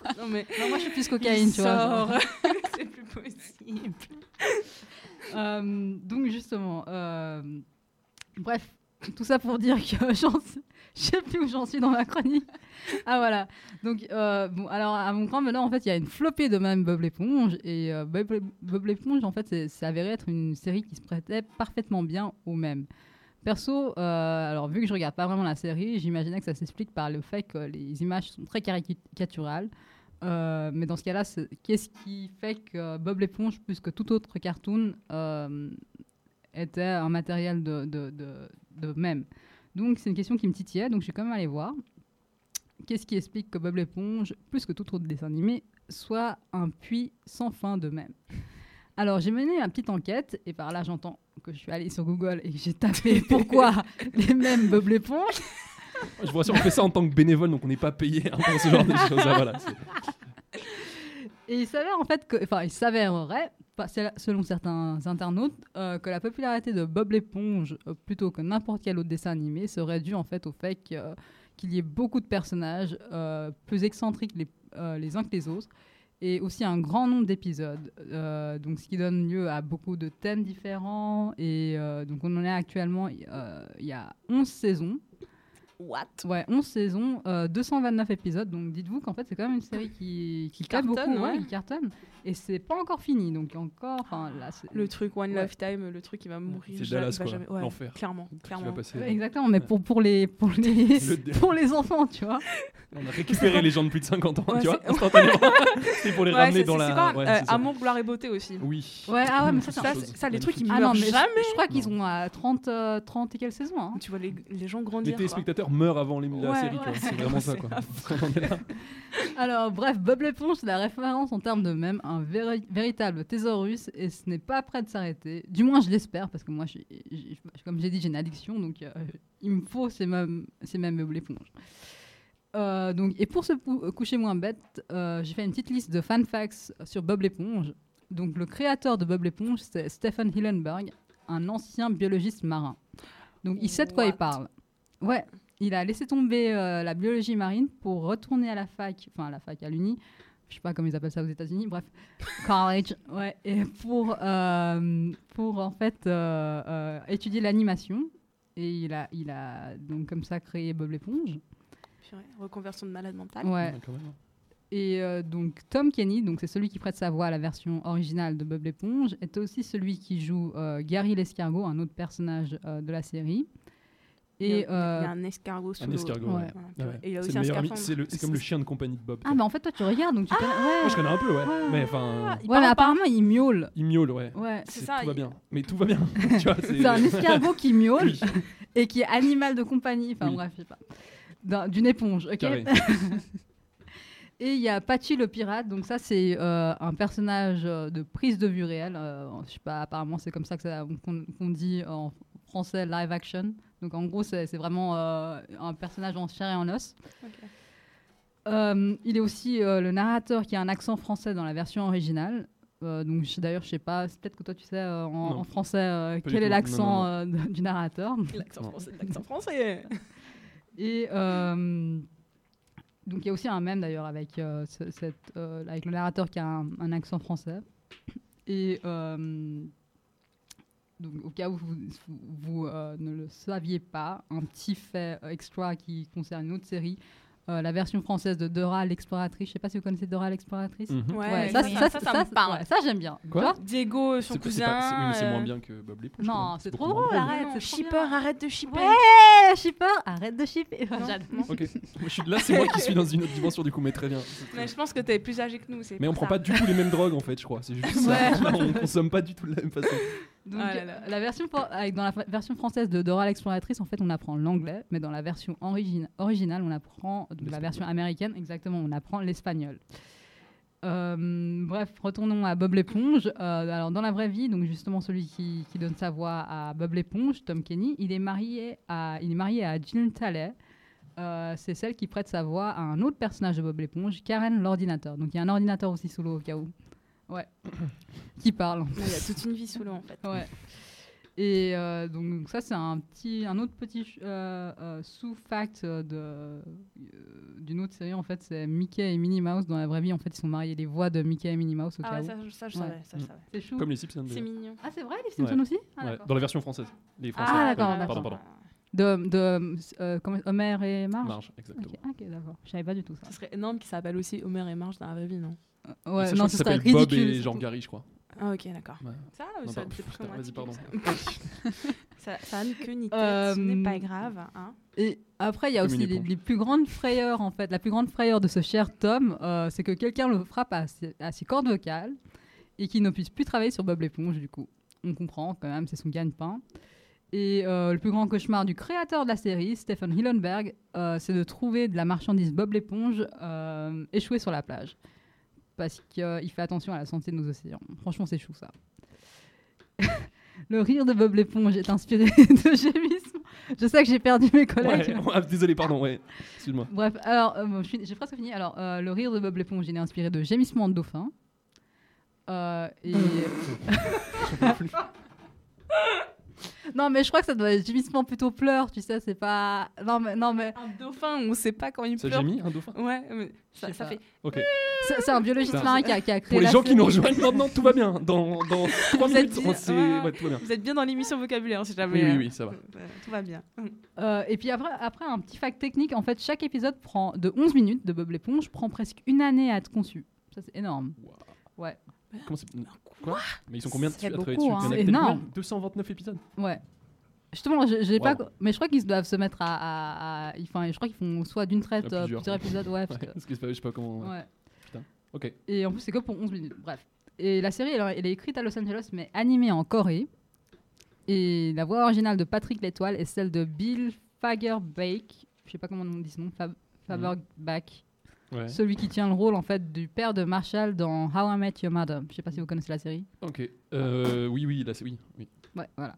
*laughs* Non, mais. Non, moi, je suis plus cocaïne, tu vois. sort. genre. *laughs* C'est plus possible. Euh, donc justement, euh, bref, tout ça pour dire que *laughs* je sais plus où j'en suis dans ma chronique. Ah voilà. Donc euh, bon, alors à mon grand malheur, en fait, il y a une flopée de même Bob l'éponge et Bob, l'éponge, en fait, c'est c'est avéré être une série qui se prêtait parfaitement bien au même. Perso, euh, alors vu que je regarde pas vraiment la série, j'imaginais que ça s'explique par le fait que les images sont très caricaturales. Euh, mais dans ce cas-là, qu'est-ce qui fait que Bob l'éponge, plus que tout autre cartoon, euh, était un matériel de, de, de, de mème Donc c'est une question qui me titillait, donc je suis quand même allée voir. Qu'est-ce qui explique que Bob l'éponge, plus que tout autre dessin animé, soit un puits sans fin de mèmes Alors j'ai mené une petite enquête, et par là j'entends que je suis allée sur Google et que j'ai tapé *laughs* pourquoi les mêmes Bob l'éponge. Je vous rassure, on fait ça en tant que bénévole, donc on n'est pas payé hein, pour ce genre de choses. Ah, voilà, Et il s'avère en fait que, enfin, il s'avérerait, selon certains internautes, euh, que la popularité de Bob l'éponge, euh, plutôt que n'importe quel autre dessin animé, serait due en fait au fait euh, qu'il y ait beaucoup de personnages plus excentriques les, les uns que les autres, et aussi un grand nombre d'épisodes, donc ce qui donne lieu à beaucoup de thèmes différents. Et donc on en est actuellement, il y a 11 saisons. What? Ouais, 11 saisons, euh, 229 épisodes. Donc dites-vous qu'en fait, c'est quand même une série qui, qui, claque cartonne, beaucoup, ouais, ouais. qui cartonne. Et c'est pas encore fini. Donc il y a encore. Enfin, là, Le truc One Ouais. Lifetime, le truc qui va mourir. C'est Dallas, va quoi. jamais- ouais, L'enfer. Clairement, Qui va clairement. passer. Ouais, exactement, mais pour, pour, les, pour, les, *laughs* Le- pour les enfants, tu vois. *laughs* On a récupéré les gens de plus de 50 ans, Ouais, tu vois, c'est- instantanément. *laughs* C'est pour les Ouais, ramener dans la. quoi ouais, Euh. Amour, gloire et beauté aussi. Oui. Ouais, ah ouais, mais ça, c'est Ça, ça, les trucs qui Ah meurent non, mais je- jamais. Je crois qu'ils ont à 30, euh, 30 et quelques saisons. hein. Tu vois les, les gens Les grandir. quoi. téléspectateurs meurent avant les- la Ouais, série. C'est vraiment ça, quoi. *laughs* *laughs* Alors, bref, Bob l'éponge, c'est la référence en termes de même, un véri- véritable thésaurus, et ce n'est pas prêt de s'arrêter. Du moins, je l'espère, parce que moi, comme j'ai dit, j'ai une addiction, donc euh, il me faut ces mêmes, ces mêmes Bob l'éponge. Euh, donc, et pour se pou- coucher moins bête, euh, j'ai fait une petite liste de fan facts sur Bob l'éponge. Donc, le créateur de Bob l'éponge, c'est Stephen Hillenberg, un ancien biologiste marin. Donc, il sait de quoi il parle. Ouais, il a laissé tomber euh, la biologie marine pour retourner à la fac, enfin à la fac, à l'uni, je sais pas comment ils appellent ça aux États-Unis, bref, *laughs* college, ouais, et pour, euh, pour en fait euh, euh, étudier l'animation. Et il a, il a donc comme ça créé Bob l'éponge. Purée, Reconversion de malade mental. Ouais. Ouais, quand même. Et euh, donc Tom Kenny, donc c'est celui qui prête sa voix à la version originale de Bob l'éponge, est aussi celui qui joue euh, Gary l'escargot, un autre personnage euh, de la série. Il y a- Et il y a un escargot sous Un escargot, Ouais. ouais. Voilà, Ouais, purée. ouais. Et il a C'est aussi un comme le chien de compagnie de Bob. ah quoi. bah en fait toi tu regardes donc tu connais. Ouais. Moi, je connais un peu, ouais. Ouais. Mais enfin, Ouais, mais apparemment il miaule. il miaule, ouais. Ouais. C'est C'est- ça, Tout va bien. Mais tout va bien. *laughs* C'est un *laughs* escargot qui miaule Oui, et qui est animal de compagnie. Enfin Oui. bref, je sais pas. D'un- D'une éponge, ok carré. *laughs* Et il y a Patchy le pirate, donc ça c'est euh, un personnage euh, de prise de vue réelle. euh, je sais pas, apparemment c'est comme ça qu'on dit en français live action. Donc en gros c'est vraiment euh, un personnage en chair et en os. Euh, il est aussi euh, le narrateur qui a un accent français dans la version originale. Euh, donc je- d'ailleurs je sais pas, peut-être que toi tu sais euh, en, en français euh, quel est l'accent euh, du narrateur. L'accent français, l'accent français. *laughs* Et euh, donc il y a aussi un même d'ailleurs avec, euh, euh, avec le narrateur qui a un, accent français. Et au cas où vous, ne le saviez pas, un petit fait extra qui concerne une autre série. Euh, la version française de Dora l'exploratrice. Je sais pas si vous connaissez Dora l'exploratrice. Mhm. Ouais, ça, ça, ça, ça, ça, ça me parle. ouais, ça, j'aime bien. Quoi Diego, son pas- c'est cousin. c'est- oui, c'est euh, moins bien que Bob l'éponge. Non, c'est trop moins drôle, arrête. shipper, arrête de shipper. Ouais, shipper, arrête de shipper. *laughs* J'adore. Ok. Moi, je suis là, c'est moi qui suis dans une autre dimension du coup, mais très bien. Mais je pense que t'es plus âgé que nous. Mais on prend pas du tout les mêmes drogues en fait, je crois. C'est juste *laughs* ça. On consomme pas du tout de la même façon. Donc, Ah là là. la version for- avec- dans la version française de Dora l'exploratrice, en fait, on apprend l'anglais, mais dans la version originale, on apprend donc la version américaine, exactement, on apprend l'espagnol. Euh, bref, retournons à Bob l'éponge. Euh, alors, dans la vraie vie, donc justement celui qui, qui donne sa voix à Bob l'éponge, Tom Kenny, il est marié à, il est marié à Jill Talley. Euh, c'est celle qui prête sa voix à un autre personnage de Bob l'éponge, Karen l'ordinateur. Donc il y a un ordinateur aussi sous l'eau au cas où. Ouais. *coughs* qui parle. Il y a toute une vie sous l'eau en fait. Ouais. Et euh, donc ça c'est un petit, un autre petit euh, euh, sous-fact de euh, d'une autre série en fait, c'est Mickey et Minnie Mouse. Dans la vraie vie en fait, ils sont mariés. Les voix de Mickey et Minnie Mouse au Ah cas ouais, où. ça, ça, je Ouais. savais. Ça, je savais. C'est chou. Comme les Simpsons. C'est mignon. Ah c'est vrai, les Simpsons Ouais. aussi. Ah, Ouais, d'accord. Dans la version française. Les Français. Ah, d'accord, Pardon, pardon. De, de euh, comment- Homer et Marge. Marge, exactement. Ok, d'accord. Je savais pas du tout ça. Ce serait énorme qu'il s'appelle aussi Homer et Marge dans la vraie vie, non? Ouais, ça, non, serait s'appelle Bob ridicule. et. Jean Gary, je crois. Ah ok, d'accord. Ouais. Ça, Non, ça, plus Vas-y, pardon. ça. *laughs* ça, ça a queue ni tête, Euh, ce n'est pas grave. Hein. Et après, il y a Comme aussi les, plus grandes frayeurs, en fait. La plus grande frayeur de ce cher Tom, euh, c'est que quelqu'un le frappe à ses, à ses cordes vocales et qu'il ne puisse plus travailler sur Bob l'éponge, du coup. On comprend quand même, c'est son gagne-pain. Et euh, le plus grand cauchemar du créateur de la série, Stephen Hillenberg, euh, c'est de trouver de la marchandise Bob l'éponge euh, échouée sur la plage. Parce qu'il fait attention à la santé de nos océans. Franchement, c'est chou ça. *laughs* le rire de Bob l'éponge est inspiré *laughs* de gémissements. Je sais que j'ai perdu mes collègues. *laughs* Ouais, désolé, pardon, ouais. Excuse-moi. Bref, alors, euh, bon, j'ai presque fini. Alors, euh, le rire de Bob l'éponge, il est inspiré de gémissements de dauphin. Euh, et Non, mais je crois que ça doit être gémissement plutôt pleurs, tu sais, c'est pas. Non, mais. Non, mais... Un dauphin, on sait pas quand il Ça pleure. gémit, un dauphin? Ouais, mais ça, ça fait. Ok. C'est c'est un biologiste marin qui a, qui a créé. Pour les la gens qui nous rejoignent maintenant, tout va bien. Dans, dans *laughs* 3 Vous êtes minutes, on sait. Ah. Ouais, tout va bien. Vous êtes bien dans l'émission vocabulaire, si jamais. Oui, oui, oui, ça va. euh, Tout va bien. Euh, et puis après, après, un petit fact technique, en fait, chaque épisode prend de 11 minutes de Bob l'éponge prend presque une année à être conçu. Ça, c'est énorme. Ouais. Comment c'est Quoi Mais ils sont combien de à travailler beaucoup, dessus Il y en a hein. peut-être C'est énorme. combien 229 épisodes Ouais. Justement, j'ai pas. Mais je crois qu'ils doivent se mettre à. à- à- Enfin, je crois qu'ils font soit d'une traite À euh, plusieurs. plusieurs. épisodes, ouais. Parce Ouais, que- parce que je sais pas comment. ouais. Putain. Ok. Et en plus, c'est que pour 11 minutes. Bref. Et la série, elle, elle est écrite à Los Angeles, mais animée en Corée. Et la voix originale de Patrick L'Étoile est celle de Bill Fagerback. Je sais pas comment on dit son nom. Fab- Fagerback. Ouais. Celui qui tient le rôle, en fait, du père de Marshall dans How I Met Your Mother. Je sais pas si vous connaissez la série. Ok. Euh, oui, oui, là, c'est oui. oui. Ouais, voilà.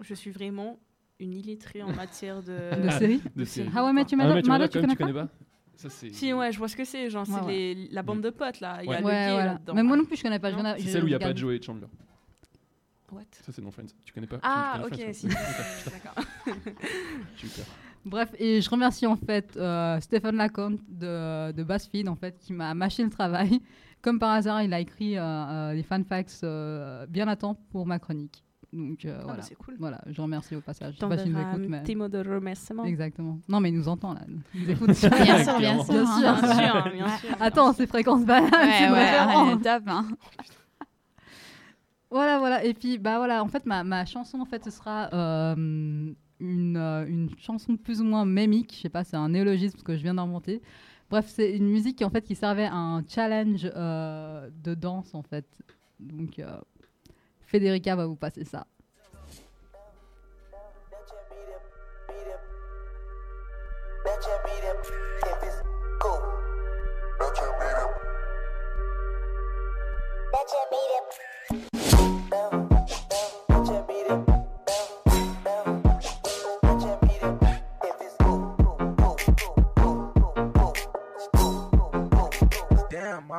Je suis vraiment une illettrée en *laughs* matière de. De série De série. How I Met Your Ah, Mother, tu Mother, connais, tu connais tu pas connais pas Ça, c'est. Si, ouais, je vois ce que c'est. Genre, c'est Ouais, ouais. les- la bande de potes, là. Il y a Ouais. le Ouais, gay voilà. là-dedans. Mais moi non plus, je connais pas. C'est celle où il n'y a pas de Joey et Chandler. What? Ça, c'est dans Friends. Tu connais pas? Ah, ok, connais si. D'accord. *laughs* Super. Bref, et je remercie en fait euh, Stéphane Lacombe de, de BuzzFeed en fait qui m'a mâché le travail. *laughs* Comme par hasard, il a écrit euh, euh, des fan facts euh, bien à temps pour ma chronique. Donc euh, Ah, bah, voilà. c'est cool. Voilà, je remercie au passage. Je sais pas s'il nous écoute, un mais petit mot de remerciement. exactement. Non, mais il nous entend là. Il nous *laughs* écoute. Bien sûr, bien sûr. Bien sûr. Bien sûr, bien sûr. Attends, c'est fréquence banane. Ouais, c'est ouais, top. hein. Voilà, voilà. Et puis, bah voilà, en fait, ma, ma chanson, en fait, ce sera euh, une, euh, une chanson plus ou moins mémique. Je sais pas, c'est un néologisme que je viens d'inventer. Bref, c'est une musique qui, en fait, qui servait à un challenge euh, de danse, en fait. Donc, euh, Federica va vous passer ça.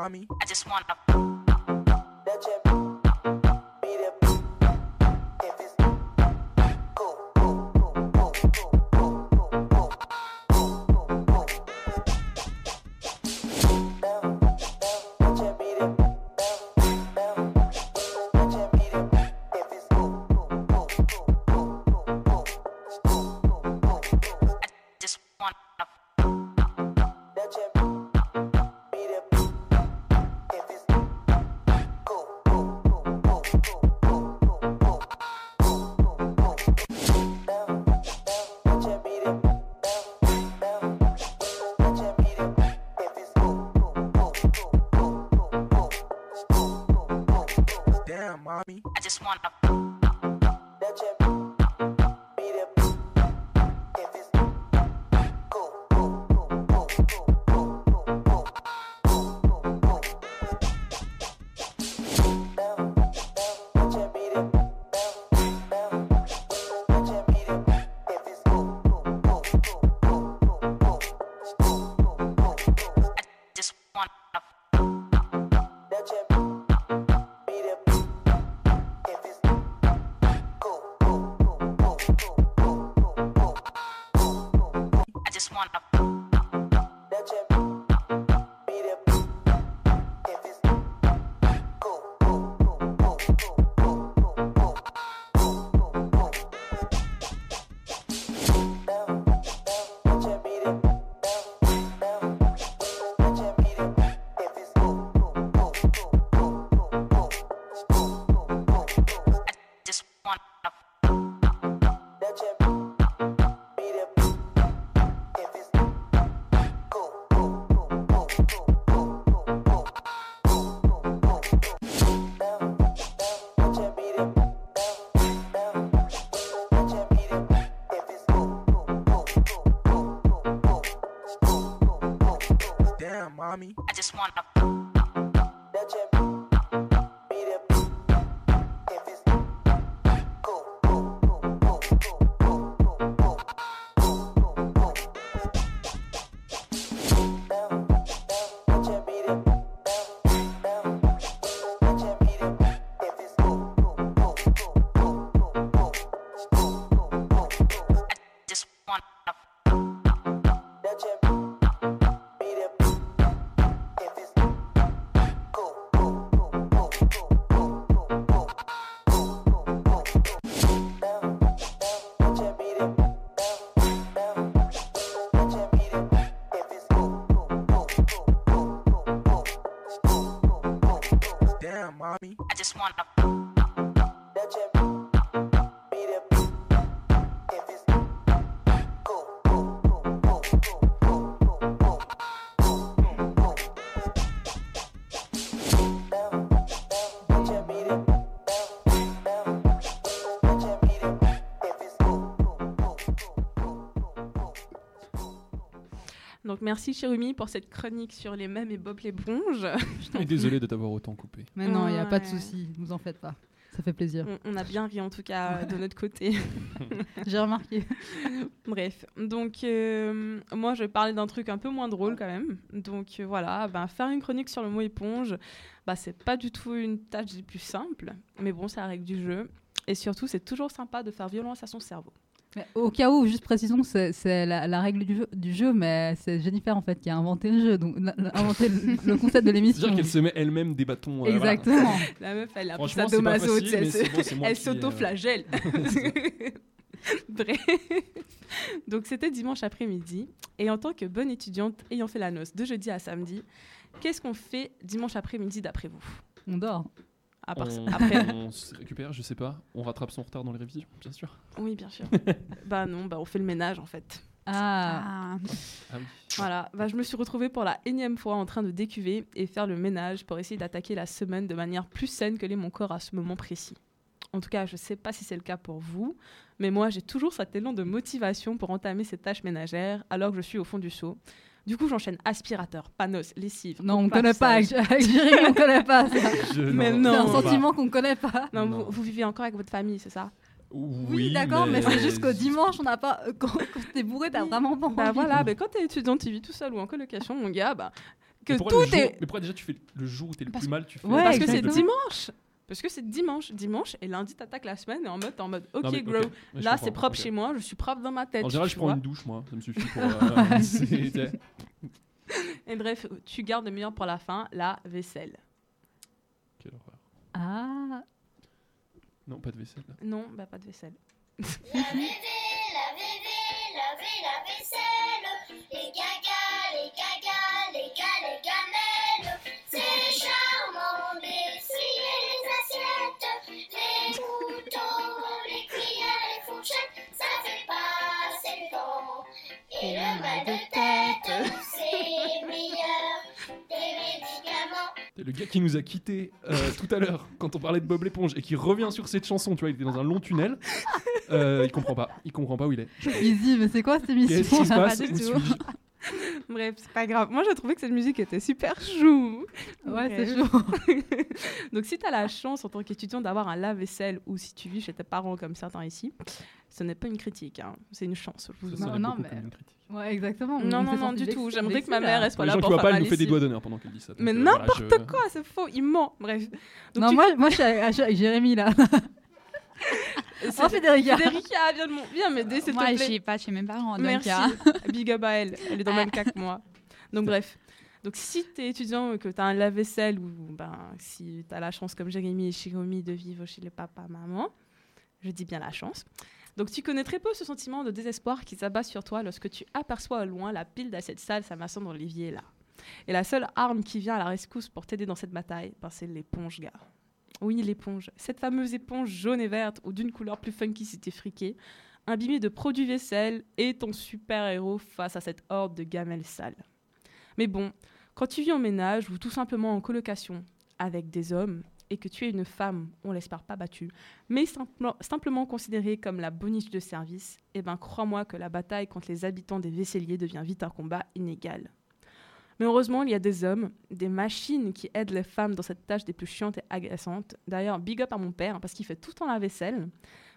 Mommy. I just wanna. just want to mommy. I just wanna. Down, mommy. I just wanna. Donc merci Chérumi pour cette chronique sur les mèmes et Bob l'éponge. *laughs* Et désolé de t'avoir autant coupé. Mais non, il n'y a pas de Ouais. souci, vous en faites pas. Ça fait plaisir. On, on a bien ri en tout cas de notre côté. *laughs* J'ai remarqué. *laughs* Bref, donc euh, moi je vais parler d'un truc un peu moins drôle quand même. Donc euh, voilà, ben, faire une chronique sur le mot éponge, bah, c'est pas du tout une tâche des plus simples, mais bon, c'est la règle du jeu. Et surtout, c'est toujours sympa de faire violence à son cerveau. Mais au cas où, juste précisons, c'est c'est la, la règle du jeu, du jeu, mais c'est Jennifer en fait qui a inventé le jeu, donc la- la- inventé le, *laughs* le concept de l'émission. C'est-à-dire qu'elle se met elle-même des bâtons. euh, voilà. Exactement. *laughs* La meuf, elle a pris Franchement, sa mais elle c'est se- bon, c'est moi elle qui, euh, s'auto-flagelle. *laughs* Bref. Donc c'était dimanche après-midi, et en tant que bonne étudiante ayant fait la noce de jeudi à samedi, qu'est-ce qu'on fait dimanche après-midi d'après vous? On dort. À part ça- On, après, *laughs* on se récupère, je sais pas. On rattrape son retard dans les révisions, bien sûr. oui, bien sûr. *laughs* bah non, bah on fait le ménage en fait. Ah, Ah, Ah oui. Voilà, bah, je me suis retrouvée pour la énième fois en train de décuver et faire le ménage pour essayer d'attaquer la semaine de manière plus saine que l'est mon corps à ce moment précis. En tout cas, je ne sais pas si c'est le cas pour vous, mais moi j'ai toujours cet élan de motivation pour entamer ces tâches ménagères alors que je suis au fond du seau. Du coup, j'enchaîne aspirateur, panos, lessive. non, on ne connaît pas. Avec, *laughs* Jérémy, on connaît pas ça. Je- Mais C'est non. un on va. sentiment qu'on ne connaît pas. Non, Non. Vous, vous vivez encore avec votre famille, c'est ça? Oui, d'accord, mais, c'est juste qu'au dimanche, on n'a pas. euh, Quand, quand t'es bourré, t'as vraiment pas Bah envie. voilà, bah, quand t'es étudiant, tu vis tout seul ou en colocation, mon gars, bah, que Mais tout jour- est Mais pourquoi déjà tu fais le jour où t'es le Parce- plus mal, tu fais. Ouais, Parce que c'est dimanche. Parce que c'est dimanche, dimanche, et lundi t'attaques la semaine et en mode, t'es en mode, ok, Non, mais, je là c'est propre chez moi, je suis propre dans ma tête. En général, tu je prends vois. une douche, moi, ça me suffit pour. *laughs* euh, *laughs* *laughs* Et bref, tu gardes le meilleur pour la fin, la vaisselle. Quelle horreur. Ah, Non, pas de vaisselle. Non, bah pas de vaisselle. laver la vaisselle, les gagas, les gagas, les gars, et le mal de tête. C'est meilleur des médicaments. Le gars qui nous a quitté tout à l'heure quand on parlait de Bob l'éponge et qui revient sur cette chanson, tu vois, il était dans un long tunnel. euh, il comprend pas. Il comprend pas où il est. easy, mais c'est quoi cette émission Qu'est-ce qui se là passe Bref, c'est pas grave. Moi, j'ai trouvé que cette musique était super chou. Ouais, c'est chaud. *laughs* Donc, si tu as la chance en tant qu'étudiant d'avoir un lave-vaisselle ou si tu vis chez tes parents comme certains ici, ce n'est pas une critique, hein. c'est une chance. je vous non, beaucoup mais- comme une critique. Ouais, exactement. Non, On non, non, du tout. J'aimerais que ma vexé, mère là. elle soit Les là gens, tu pour faire pas, elle nous fait des doigts d'honneur pendant qu'elle dit ça. donc, Mais euh, voilà, n'importe je- quoi, c'est faux, il ment. Bref. Donc, Non, tu- moi, moi je suis avec, je suis avec Jérémy là. *laughs* c'est- Oh, Federica. Federica, viens, mon- viens m'aider, s'il moi, te je plaît. suis pas chez mes parents. donc, Merci. euh, *laughs* Big up à elle. Elle est dans le même cas que moi. Donc, bref. Donc, si tu es étudiant et que tu as un lave-vaisselle ou ben, si tu as la chance, comme Jérémy et Shiromi, de vivre chez les papas, maman, je dis bien la chance. Donc, tu connais très peu ce sentiment de désespoir qui s'abat sur toi lorsque tu aperçois au loin la pile d'assiettes sales s'amassant dans l'évier là. Et la seule arme qui vient à la rescousse pour t'aider dans cette bataille, ben, c'est l'éponge, gars. Oui, l'éponge. Cette fameuse éponge jaune et verte ou d'une couleur plus funky si t'es friqué, imbibée de produits vaisselle et ton super-héros face à cette horde de gamelles sales. Mais bon, quand tu vis en ménage ou tout simplement en colocation avec des hommes et que tu es une femme, on l'espère pas battue, mais simplement, simplement considérée comme la boniche de service, eh ben crois-moi que la bataille contre les habitants des vaisseliers devient vite un combat inégal. Mais heureusement, il y a des hommes, des machines qui aident les femmes dans cette tâche des plus chiantes et agaçantes. D'ailleurs, big up à mon père, parce qu'il fait tout le temps la vaisselle.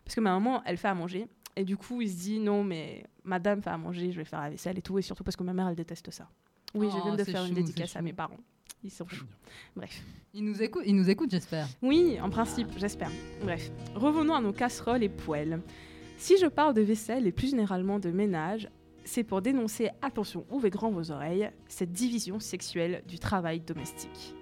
Parce que ma maman, elle fait à manger. Et du coup, il se dit, non, mais madame fait à manger, je vais faire la vaisselle et tout. Et surtout parce que ma mère, elle déteste ça. Oui, je Oh, viens de c'est faire une dédicace à mes parents. Ils sont chauds. Bref. Il nous écoute, il nous écoute j'espère. Oui, en principe, j'espère. Bref, revenons à nos casseroles et poêles. Si je parle de vaisselle et plus généralement de ménage, c'est pour dénoncer, attention, ouvrez grand vos oreilles, cette division sexuelle du travail domestique.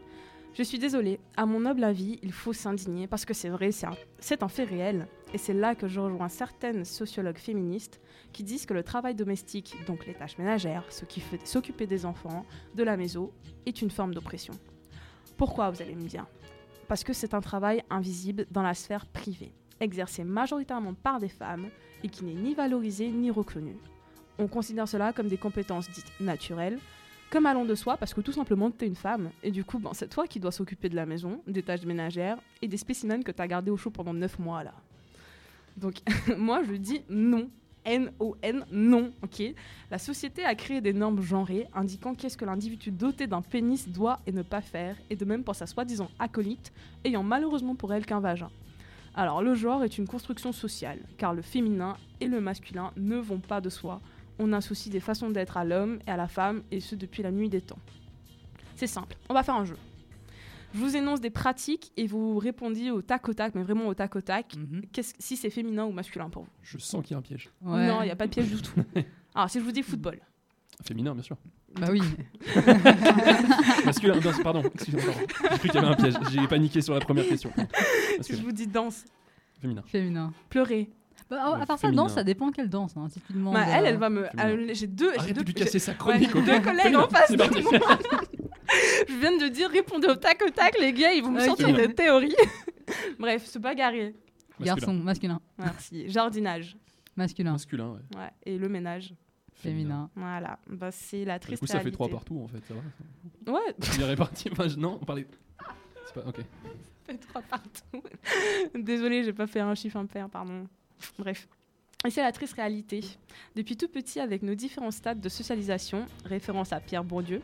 Je suis désolée, à mon noble avis, il faut s'indigner parce que c'est vrai, c'est un, un fait réel. Et c'est là que je rejoins certaines sociologues féministes qui disent que le travail domestique, donc les tâches ménagères, ce qui fait s'occuper des enfants, de la maison, est une forme d'oppression. Pourquoi, vous allez me dire? Parce que c'est un travail invisible dans la sphère privée, exercé majoritairement par des femmes et qui n'est ni valorisé ni reconnu. On considère cela comme des compétences dites naturelles, comme allant de soi parce que tout simplement t'es une femme et du coup ben, c'est toi qui dois s'occuper de la maison, des tâches ménagères et des spécimens que t'as gardés au chaud pendant 9 mois là. Donc *laughs* moi je dis non. N-O-N, non, ok La société a créé des normes genrées indiquant qu'est-ce que l'individu doté d'un pénis doit et ne pas faire, et de même pour sa soi-disant acolyte, ayant malheureusement pour elle qu'un vagin. Alors le genre est une construction sociale, car le féminin et le masculin ne vont pas de soi. On associe des façons d'être à l'homme et à la femme, et ce depuis la nuit des temps. C'est simple, on va faire un jeu. Je vous énonce des pratiques et vous répondez au tac au tac, mais vraiment au tac au tac, qu'est-ce- si c'est féminin ou masculin pour vous. Je sens qu'il y a un piège. Ouais. Non, il n'y a pas de piège du tout. *laughs* Alors si je vous dis football, Féminin, bien sûr. Bah oui. *laughs* Masculin, non, pardon, excusez-moi. J'ai cru qu'il y avait un piège. J'ai paniqué sur la première question. si je vous dis danse, Féminin. Féminin. pleurer, Bah, à- part ça, féminin. danse, ça dépend quelle danse. Hein. Si tu demandes, bah, elle, euh, elle va me. elle- J'ai deux. j'ai Arrête deux de lui casser sa Ouais, chronique, j'ai ok deux collègues Féminin, en face c'est de parti. moi. *laughs* je viens de dire répondez au tac au tac, les gars, ils vont me sortir des théories. *laughs* Bref, se bagarrer. Garçon, masculin. Merci. Jardinage. Masculin. Masculin, ouais. Ouais. Et le ménage. Féminin. Voilà. Bah, c'est la Du triste coup, ça fait. 3 partout en fait, ça va Ouais, *laughs* Il est réparti. Non, on parlait. C'est pas. Ok. fait trois partout. Désolée, j'ai pas fait un chiffre impair, pardon. Bref. Et c'est la triste réalité. Depuis tout petit, avec nos différents stades de socialisation, référence à Pierre Bourdieu,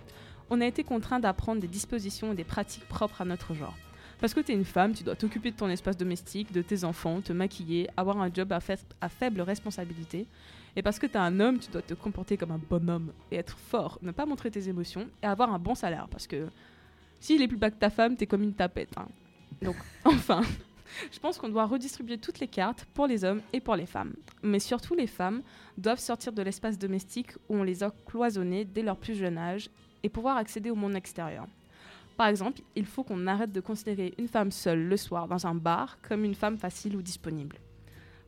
on a été contraint d'apprendre des dispositions et des pratiques propres à notre genre. Parce que tu es une femme, tu dois t'occuper de ton espace domestique, de tes enfants, te maquiller, avoir un job à, fai- à faible responsabilité. Et parce que tu es un homme, tu dois te comporter comme un bonhomme et être fort, ne pas montrer tes émotions et avoir un bon salaire. Parce que s'il est plus bas que ta femme, t'es comme une tapette. hein. Donc, *laughs* enfin, je pense qu'on doit redistribuer toutes les cartes pour les hommes et pour les femmes. Mais surtout, les femmes doivent sortir de l'espace domestique où on les a cloisonnés dès leur plus jeune âge et pouvoir accéder au monde extérieur. Par exemple, il faut qu'on arrête de considérer une femme seule le soir dans un bar comme une femme facile ou disponible.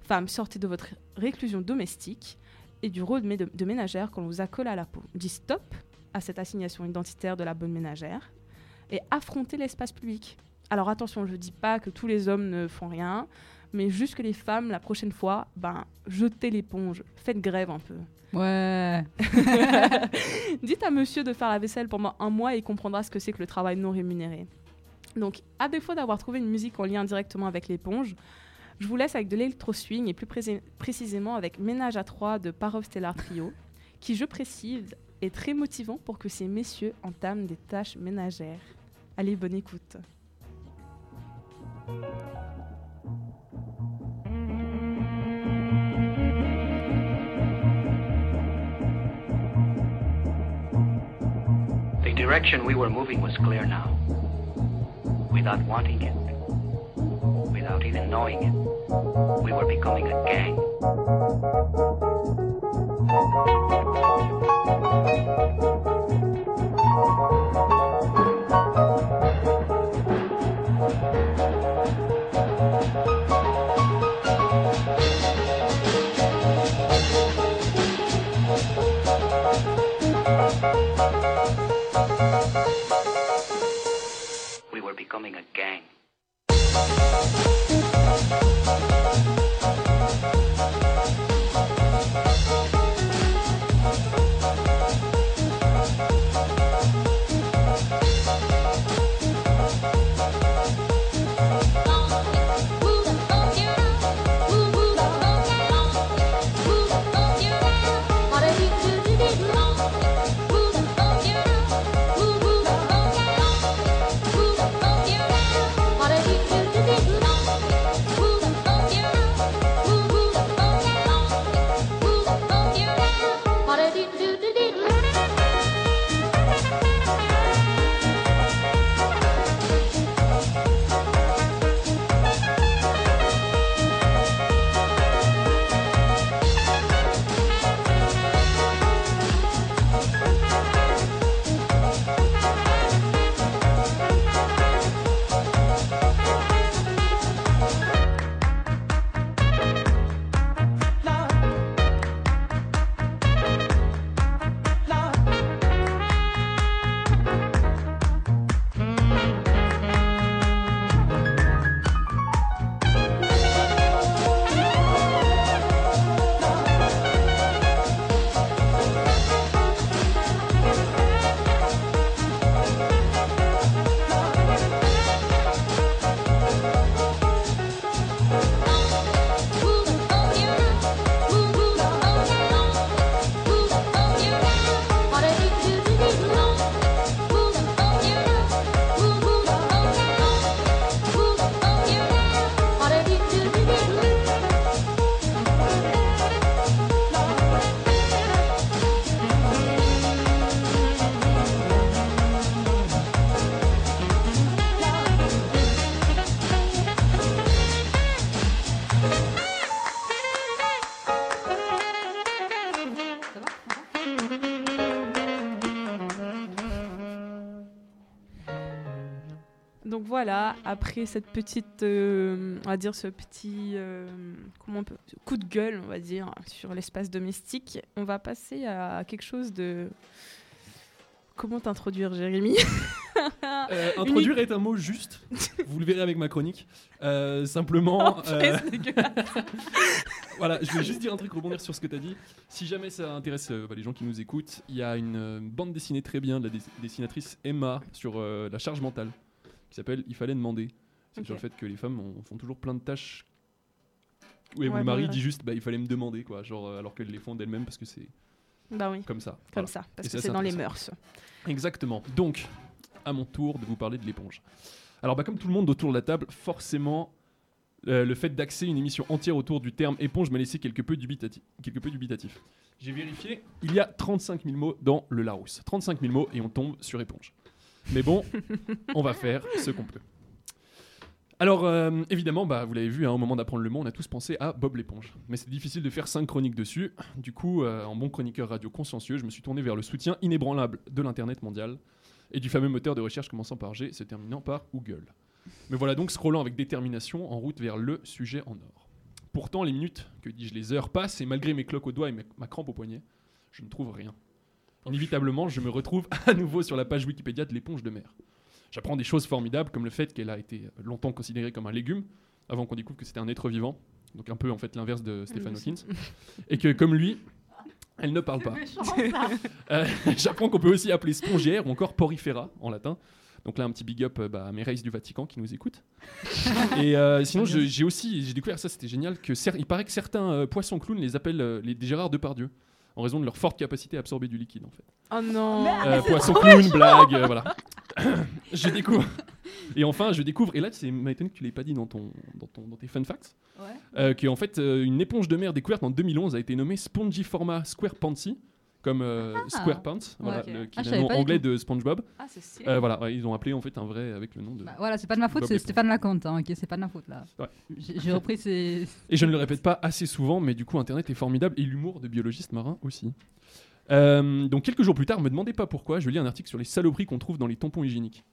Femmes, sortez de votre réclusion domestique et du rôle de, mé- de ménagère qu'on vous a collé à la peau. Dis stop à cette assignation identitaire de la bonne ménagère et affrontez l'espace public. Alors attention, je dis pas que tous les hommes ne font rien, mais juste que les femmes, la prochaine fois, ben, jetez l'éponge, faites grève un peu. Ouais. *laughs* Dites à monsieur de faire la vaisselle pendant un mois et il comprendra ce que c'est que le travail non rémunéré. Donc, à défaut d'avoir trouvé une musique en lien directement avec l'éponge, je vous laisse avec de l'électro-swing et plus pré- précisément avec Ménage à trois de Parov Stellar Trio, qui, je précise, est très motivant pour que ces messieurs entament des tâches ménagères. Allez, bonne écoute. The direction we were moving was clear now. Without wanting it, without even knowing it, we were becoming a gang. Becoming a gang. Après cette petite, euh, on va dire ce petit, euh, comment on peut, coup de gueule, on va dire, sur l'espace domestique, on va passer à quelque chose de. Comment t'introduire, Jérémy? Euh, introduire est un mot juste. Vous le verrez avec ma chronique. Simplement. *laughs* Oh, purée, *laughs* voilà, je voulais juste dire un truc, rebondir sur ce que tu as dit. Si jamais ça intéresse euh, bah, les gens qui nous écoutent, il y a une euh, bande dessinée très bien de la dess- dessinatrice Emma sur euh, la charge mentale qui s'appelle Il fallait demander. C'est sur le fait que les femmes ont- font toujours plein de tâches. Oui, Ouais, où le ouais, mari ouais. dit juste bah, il fallait me demander, quoi, genre, euh, alors qu'elles les font d'elles-mêmes parce que c'est Bah oui, comme ça. comme Voilà. ça, parce Et que c'est dans les mœurs. Exactement. Donc, à mon tour de vous parler de l'éponge. Alors, bah, comme tout le monde autour de la table, forcément, euh, le fait d'axer une émission entière autour du terme éponge m'a laissé quelque peu, dubitati- quelque peu dubitatif. J'ai vérifié, il y a 35 000 mots dans le Larousse. 35 000 mots et on tombe sur éponge. Mais bon, on va faire ce qu'on peut. Alors, euh, évidemment, bah, vous l'avez vu, hein, au moment d'apprendre le mot, on a tous pensé à Bob l'éponge. Mais c'est difficile de faire 5 chroniques dessus. Du coup, euh, en bon chroniqueur radio consciencieux, je me suis tourné vers le soutien inébranlable de l'Internet mondial et du fameux moteur de recherche commençant par G, se terminant par Google. Me voilà donc scrollant avec détermination en route vers le sujet en or. Pourtant, les minutes, que dis-je, les heures passent et malgré mes cloques au doigt et mes- ma crampe au poignet, je ne trouve rien. Inévitablement, je me retrouve *laughs* à nouveau sur la page Wikipédia de l'éponge de mer. J'apprends des choses formidables comme le fait qu'elle a été longtemps considérée comme un légume avant qu'on découvre que c'était un être vivant, donc un peu en fait l'inverse de Stephen Hawking, et que comme lui, elle ne parle pas. *laughs* Euh, J'apprends qu'on peut aussi appeler spongiaire ou encore porifera en latin. Donc là, un petit big up euh, bah, à mes races du Vatican qui nous écoutent. *laughs* Et euh, sinon, j'ai aussi j'ai découvert ça, c'était génial, que il paraît que certains euh, poissons clowns les appellent les Gérard Depardieu en raison de leur forte capacité à absorber du liquide en fait. Oh non Euh, poisson clown, blague, euh, voilà. *coughs* je découvre. Et enfin, je découvre, et là, c'est m'a étonné que tu l'aies pas dit dans, ton, dans, ton, dans tes fun facts, Ouais. euh, que en fait, euh, une éponge de mer découverte en 2011 a été nommée Spongiforma squarepantsy, comme euh, SquarePants, voilà, ok. le- qui Ah, est le nom anglais de SpongeBob. Ah. Euh, voilà, ouais, ils ont appelé en fait un vrai avec le nom de. Bah, voilà, c'est pas de ma faute, c'est. Stéphane Lacante, hein, ok, c'est pas de ma faute là. Ouais. J'ai repris ses. *laughs* Et je ne le répète pas assez souvent, mais du coup, Internet est formidable et l'humour de biologiste marin aussi. Euh, donc, quelques jours plus tard, me demandez pas pourquoi, je lis un article sur les saloperies qu'on trouve dans les tampons hygiéniques.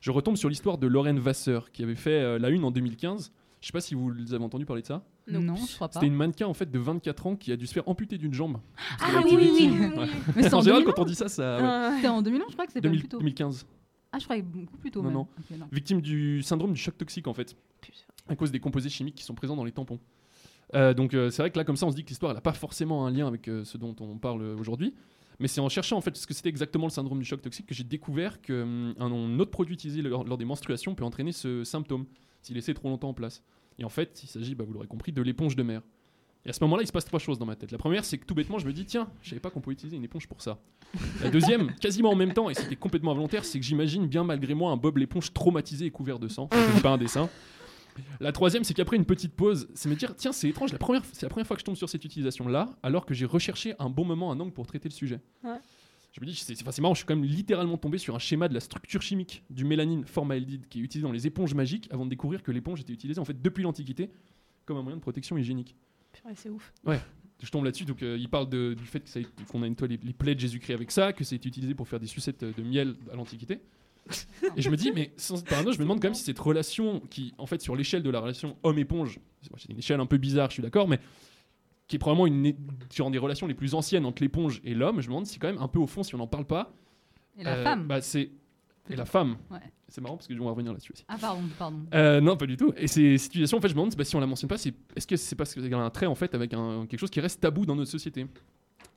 Je retombe sur l'histoire de Lorraine Vasseur, qui avait fait euh, la une en 2015. Je sais pas si vous avez entendu parler de ça. Non, je crois pas. C'était une mannequin en fait de 24 ans qui a dû se faire amputer d'une jambe. Ah oui, oui, oui, oui, Ouais. oui. Mais c'est en en général, 2011. quand on dit ça, ça. ouais. C'était en 2011, je crois que 2000 plus tôt. 2015. Ah, je croyais beaucoup plus tôt. Non, même. non. Non. Victime du syndrome du choc toxique en fait, à cause des composés chimiques qui sont présents dans les tampons. Euh, donc euh, c'est vrai que là comme ça on se dit que l'histoire n'a pas forcément un lien avec euh, ce dont on parle aujourd'hui, mais c'est en cherchant en fait ce que c'était exactement le syndrome du choc toxique que j'ai découvert qu'un un autre produit utilisé lors, lors des menstruations peut entraîner ce symptôme s'il laissé trop longtemps en place. Et en fait il s'agit, bah, vous l'aurez compris, de l'éponge de mer. Et à ce moment-là, il se passe trois choses dans ma tête. La première, c'est que tout bêtement, je me dis, tiens, je savais pas qu'on pouvait utiliser une éponge pour ça. La deuxième, *laughs* quasiment en même temps, et c'était complètement involontaire, c'est que j'imagine bien malgré moi un Bob l'éponge traumatisé et couvert de sang. *laughs* C'est pas un dessin. La troisième, c'est qu'après une petite pause, c'est me dire, tiens, c'est étrange, la première, c'est la première fois que je tombe sur cette utilisation-là, alors que j'ai recherché un bon moment, un angle pour traiter le sujet. Ouais. Je me dis, c'est c'est- enfin, c'est marrant, je suis quand même littéralement tombé sur un schéma de la structure chimique du mélanine formaldéhyde qui est utilisé dans les éponges magiques avant de découvrir que l'éponge était utilisée en fait depuis l'Antiquité comme un moyen de protection hygiénique. Purée, c'est ouf. Ouais, je tombe là-dessus. Donc, euh, il parle de- du fait a qu'on a nettoyé les, les plaies de Jésus-Christ avec ça, que ça a été utilisé pour faire des sucettes euh, de miel à l'Antiquité. Et je me dis, mais sans parano, je me demande quand même si cette relation, qui, en fait, sur l'échelle de la relation homme-éponge, c'est c'est une échelle un peu bizarre, je suis d'accord, mais qui est probablement une, sur des relations les plus anciennes entre l'éponge et l'homme, je me demande si quand même un peu au fond, si on n'en parle pas. Et la euh, femme. bah, c'est Et la femme. Ouais. C'est marrant parce que on va revenir là-dessus aussi. Ah, pardon, pardon. Euh, non, pas du tout. Et ces situations, en fait, je me demande bah, si on la mentionne pas, c'est est-ce que c'est parce qu'il y a un trait en fait avec un, quelque chose qui reste tabou dans notre société?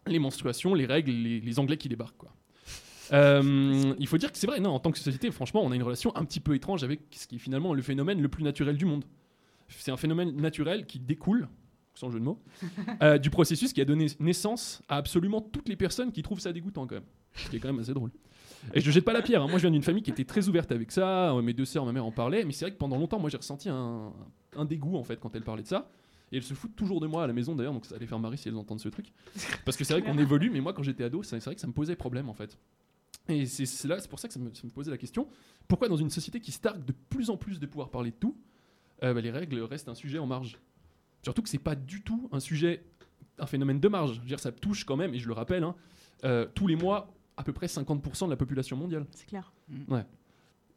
Les menstruations, les règles, les, les Anglais qui débarquent, quoi. Euh, il faut dire que c'est vrai, non, en tant que société, franchement, on a une relation un petit peu étrange avec ce qui est finalement le phénomène le plus naturel du monde. C'est un phénomène naturel qui découle, sans jeu de mots, *laughs* euh, du processus qui a donné naissance à absolument toutes les personnes qui trouvent ça dégoûtant quand même. Ce qui est quand même assez drôle. Et je jette pas la pierre. hein. Moi, je viens d'une famille qui était très ouverte avec ça. Euh, Mes deux sœurs, ma mère en parlaient. Mais c'est vrai que pendant longtemps, moi, j'ai ressenti un, un dégoût en fait quand elle parlait de ça. Et elles se foutent toujours de moi à la maison d'ailleurs, donc ça allait faire marrer si elles entendent ce truc. Parce que c'est vrai qu'on évolue, mais moi, quand j'étais ado, c'est vrai que ça me posait problème en fait. Et c'est c'est là, c'est pour ça que ça me, ça me posait la question pourquoi dans une société qui se targue de plus en plus de pouvoir parler de tout, euh, bah, les règles restent un sujet en marge? Surtout que c'est pas du tout un sujet, un phénomène de marge. Je veux dire, ça touche quand même, et je le rappelle, hein, euh, tous les mois à peu près 50% de la population mondiale. C'est clair. Ouais.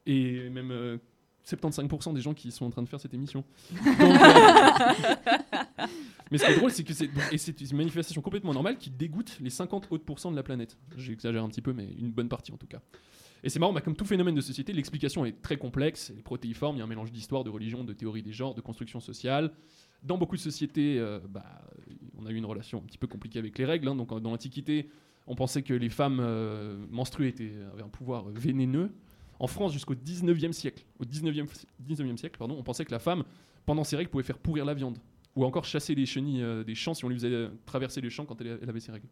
Et même, euh, 75% des gens qui sont en train de faire cette émission. *laughs* Donc, euh, Mais ce qui est drôle, c'est que c'est et c'est une manifestation complètement normale qui dégoûte les 50 autres pourcents de la planète. J'exagère un petit peu, mais une bonne partie en tout cas. Et c'est marrant, bah, comme tout phénomène de société, l'explication est très complexe, elle est protéiforme, il y a un mélange d'histoire, de religion, de théorie des genres, de construction sociale. Dans beaucoup de sociétés, euh, bah, on a eu une relation un petit peu compliquée avec les règles. hein. Donc en- dans l'Antiquité, on pensait que les femmes euh, menstruées étaient, avaient un pouvoir vénéneux. En France, jusqu'au 19e siècle, au 19e, 19e siècle, pardon, on pensait que la femme, pendant ses règles, pouvait faire pourrir la viande. Ou encore chasser les chenilles euh, des champs si on lui faisait euh, traverser les champs quand elle, elle avait ses règles.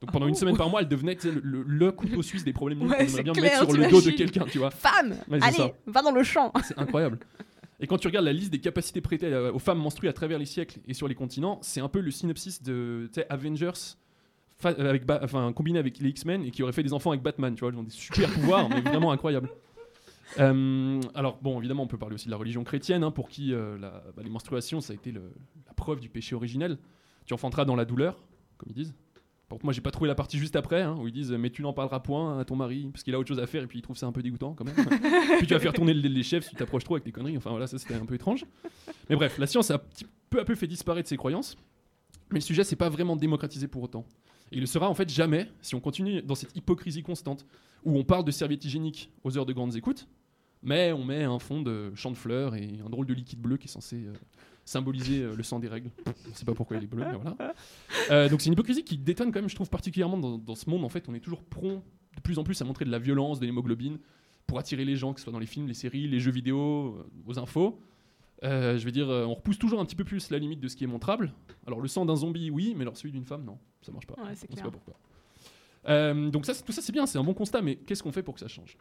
Donc pendant une Oh. semaine par mois, elle devenait le, le- le couteau suisse des problèmes *laughs* Ouais, qu'on aimerait bien clair, mettre sur le dos de quelqu'un, tu vois. Femme, Ouais, allez, ça. va dans le champ. C'est incroyable. *laughs* Et quand tu regardes la liste des capacités prêtées aux femmes menstruées à travers les siècles et sur les continents, c'est un peu le synopsis de Avengers euh, avec enfin, combiné avec les X-Men et qui aurait fait des enfants avec Batman, tu vois, ils ont des super pouvoirs, mais vraiment incroyables. *laughs* Euh, alors bon, évidemment, on peut parler aussi de la religion chrétienne, hein, pour qui euh, la- bah, les menstruations, ça a été le- la preuve du péché originel. Tu enfanteras dans la douleur, comme ils disent. Par contre, moi, j'ai pas trouvé la partie juste après, hein, où ils disent mais tu n'en parleras point à ton mari parce qu'il a autre chose à faire et puis il trouve ça un peu dégoûtant quand même. *laughs* puis tu vas faire tourner le- les chefs si tu t'approches trop avec tes conneries. Enfin voilà, ça c'était un peu étrange. Mais bref, la science a petit- peu à peu fait disparaître ses croyances, mais le sujet s'est pas vraiment démocratisé pour autant. Et il le sera en fait jamais si on continue dans cette hypocrisie constante où on parle de serviettes hygiéniques aux heures de grandes écoutes, mais on met un fond de champ de fleurs et un drôle de liquide bleu qui est censé euh, symboliser euh, le sang des règles. Je sais pas pourquoi il est bleu, mais voilà. Euh, donc c'est une hypocrisie qui détonne quand même, je trouve particulièrement dans, dans ce monde. En fait, on est toujours prompt de plus en plus à montrer de la violence, de l'hémoglobine, pour attirer les gens, que ce soit dans les films, les séries, les jeux vidéo, euh, aux infos. Euh, je veux dire, on repousse toujours un petit peu plus la limite de ce qui est montrable. Alors le sang d'un zombie, oui, mais alors celui d'une femme, non, ça marche pas. Ouais, on sait clair. pas pourquoi. Euh, donc ça, tout ça c'est bien, c'est un bon constat, mais qu'est-ce qu'on fait pour que ça change?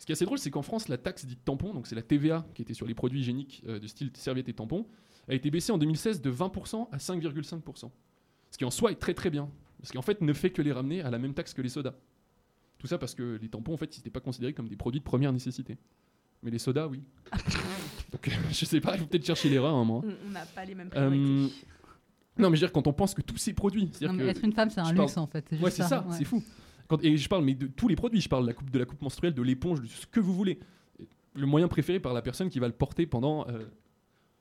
Ce qui est assez drôle, c'est qu'en France, la taxe dite tampon, donc c'est la TVA qui était sur les produits hygiéniques euh, de style serviette et tampon, a été baissée en 2016 de 20% à 5,5%. Ce qui en soi est très très bien, parce qu'en fait ne fait que les ramener à la même taxe que les sodas. Tout ça parce que les tampons, en fait, ils n'étaient pas considérés comme des produits de première nécessité. Mais les sodas, oui. *laughs* donc euh, je sais pas, il faut peut-être chercher l'erreur un moment. On n'a pas les mêmes Euh, priorités. non, mais je veux dire, quand on pense que tous ces produits. Non, mais que- être une femme, c'est un parle- luxe, en fait, Ouais, c'est ça, ça, ouais. c'est fou. Quand- et je parle mais de tous les produits, je parle de la coupe, de la coupe menstruelle, de l'éponge, de ce que vous voulez. Le moyen préféré par la personne qui va le porter pendant euh,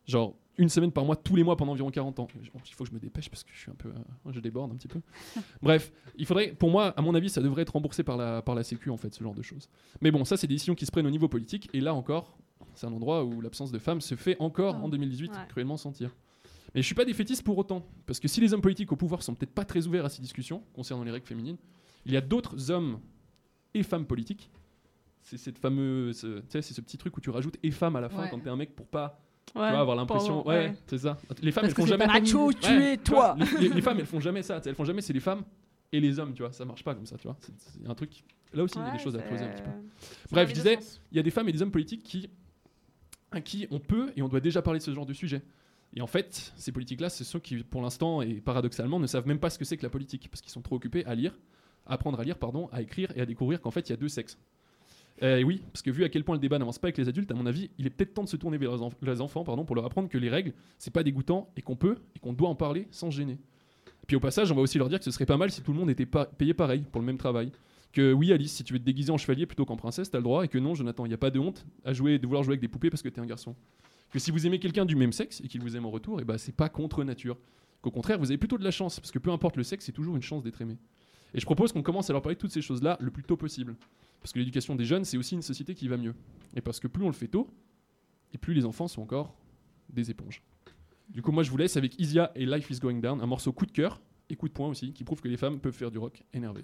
genre une semaine par mois, tous les mois pendant environ 40 ans. Il faut que je me dépêche parce que je suis un peu, euh, je déborde un petit peu. *laughs* Bref, il faudrait, pour moi, à mon avis, ça devrait être remboursé par la, par la Sécu en fait, ce genre de choses. Mais bon, ça, c'est des décisions qui se prennent au niveau politique. Et là encore, c'est un endroit où l'absence de femmes se fait encore en 2018 Ouais. cruellement sentir. Mais je suis pas défaitiste pour autant, parce que si les hommes politiques au pouvoir sont peut-être pas très ouverts à ces discussions concernant les règles féminines, il y a d'autres hommes et femmes politiques. C'est cette fameuse, c'est ce petit truc où tu rajoutes et femme à la fin Ouais. quand t'es un mec pour pas, tu Ouais, vois, avoir l'impression, ouais, ouais. c'est ça. Les femmes Parce elles font jamais. macho, tu es toi. les, les- les femmes elles font jamais ça. Elles font jamais c'est les femmes et les hommes, tu vois. Ça marche pas comme ça, tu vois. C'est un truc. Là aussi, il y a des choses à creuser un petit peu. Bref, je disais, il y a des femmes et des hommes politiques qui, à qui on peut et on doit déjà parler de ce genre de sujet. Et en fait, ces politiques-là, c'est ceux qui, pour l'instant et paradoxalement, ne savent même pas ce que c'est que la politique, parce qu'ils sont trop occupés à lire, apprendre à lire, pardon, à écrire et à découvrir qu'en fait, il y a deux sexes. Et oui, parce que vu à quel point le débat n'avance pas avec les adultes, à mon avis, il est peut-être temps de se tourner vers les, enf- les enfants pardon, pour leur apprendre que les règles, c'est pas dégoûtant et qu'on peut et qu'on doit en parler sans gêner. Puis au passage, on va aussi leur dire que ce serait pas mal si tout le monde était payé pareil pour le même travail. Que oui, Alice, si tu veux te déguiser en chevalier plutôt qu'en princesse, t'as le droit, et que non, Jonathan, il n'y a pas de honte à jouer, de vouloir jouer avec des poupées parce que t'es un garçon. Que si vous aimez quelqu'un du même sexe et qu'il vous aime en retour, et bah c'est pas contre nature. Qu'au contraire, vous avez plutôt de la chance, parce que peu importe le sexe, c'est toujours une chance d'être aimé. Et je propose qu'on commence à leur parler de toutes ces choses-là le plus tôt possible. Parce que l'éducation des jeunes, c'est aussi une société qui va mieux. Et parce que plus on le fait tôt, et plus les enfants sont encore des éponges. Du coup, moi, je vous laisse avec Isia et Life is Going Down, un morceau coup de cœur et coup de poing aussi, qui prouve que les femmes peuvent faire du rock énervé.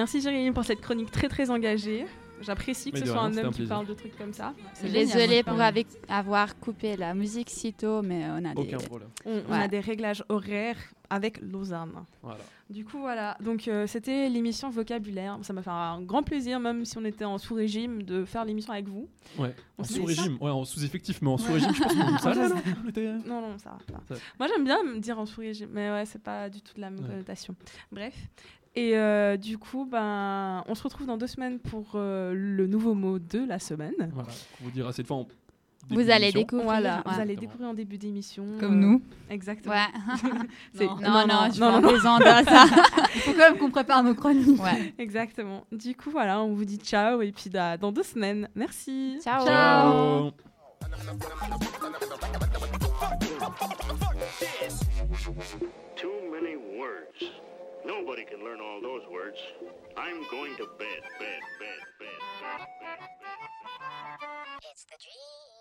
Merci Jérémy pour cette chronique très très engagée. J'apprécie que Mais ce soit rien, un homme un qui parle de trucs comme ça. Désolée pour avec- avoir coupé la musique si tôt, mais on a Aucun des... on a réglages horaires avec Lausanne. Voilà. Du coup, voilà. Donc, euh, c'était l'émission vocabulaire. Ça m'a fait un grand plaisir, même si on était en sous-régime, de faire l'émission avec vous. Ouais. On En sous-régime, ouais, en sous-effectif, mais en sous-régime, je pense que ça *laughs* non Non, non, ça va. pas. Ça- Moi, j'aime bien me dire en sous-régime, mais ouais, c'est pas du tout de la même Ouais. connotation. Bref. Et euh, du coup, ben, on se retrouve dans deux semaines pour euh, le nouveau mot de la semaine. Voilà. On vous dira cette fois en Vous allez découvrir. Voilà, ouais. vous allez Exactement. découvrir en début d'émission. Comme euh, nous. Exactement. Ouais. *laughs* C'est- Non. Non, non, je non, non, non, ça. *laughs* Il faut quand même qu'on prépare nos chroniques. Ouais. Exactement. Du coup, voilà, on vous dit ciao et puis da- dans deux semaines. Merci. Ciao. Ciao. Too many words. Nobody can learn all those words. I'm going to bed, bed, bed, bed, bed, bed, bed. It's the dream.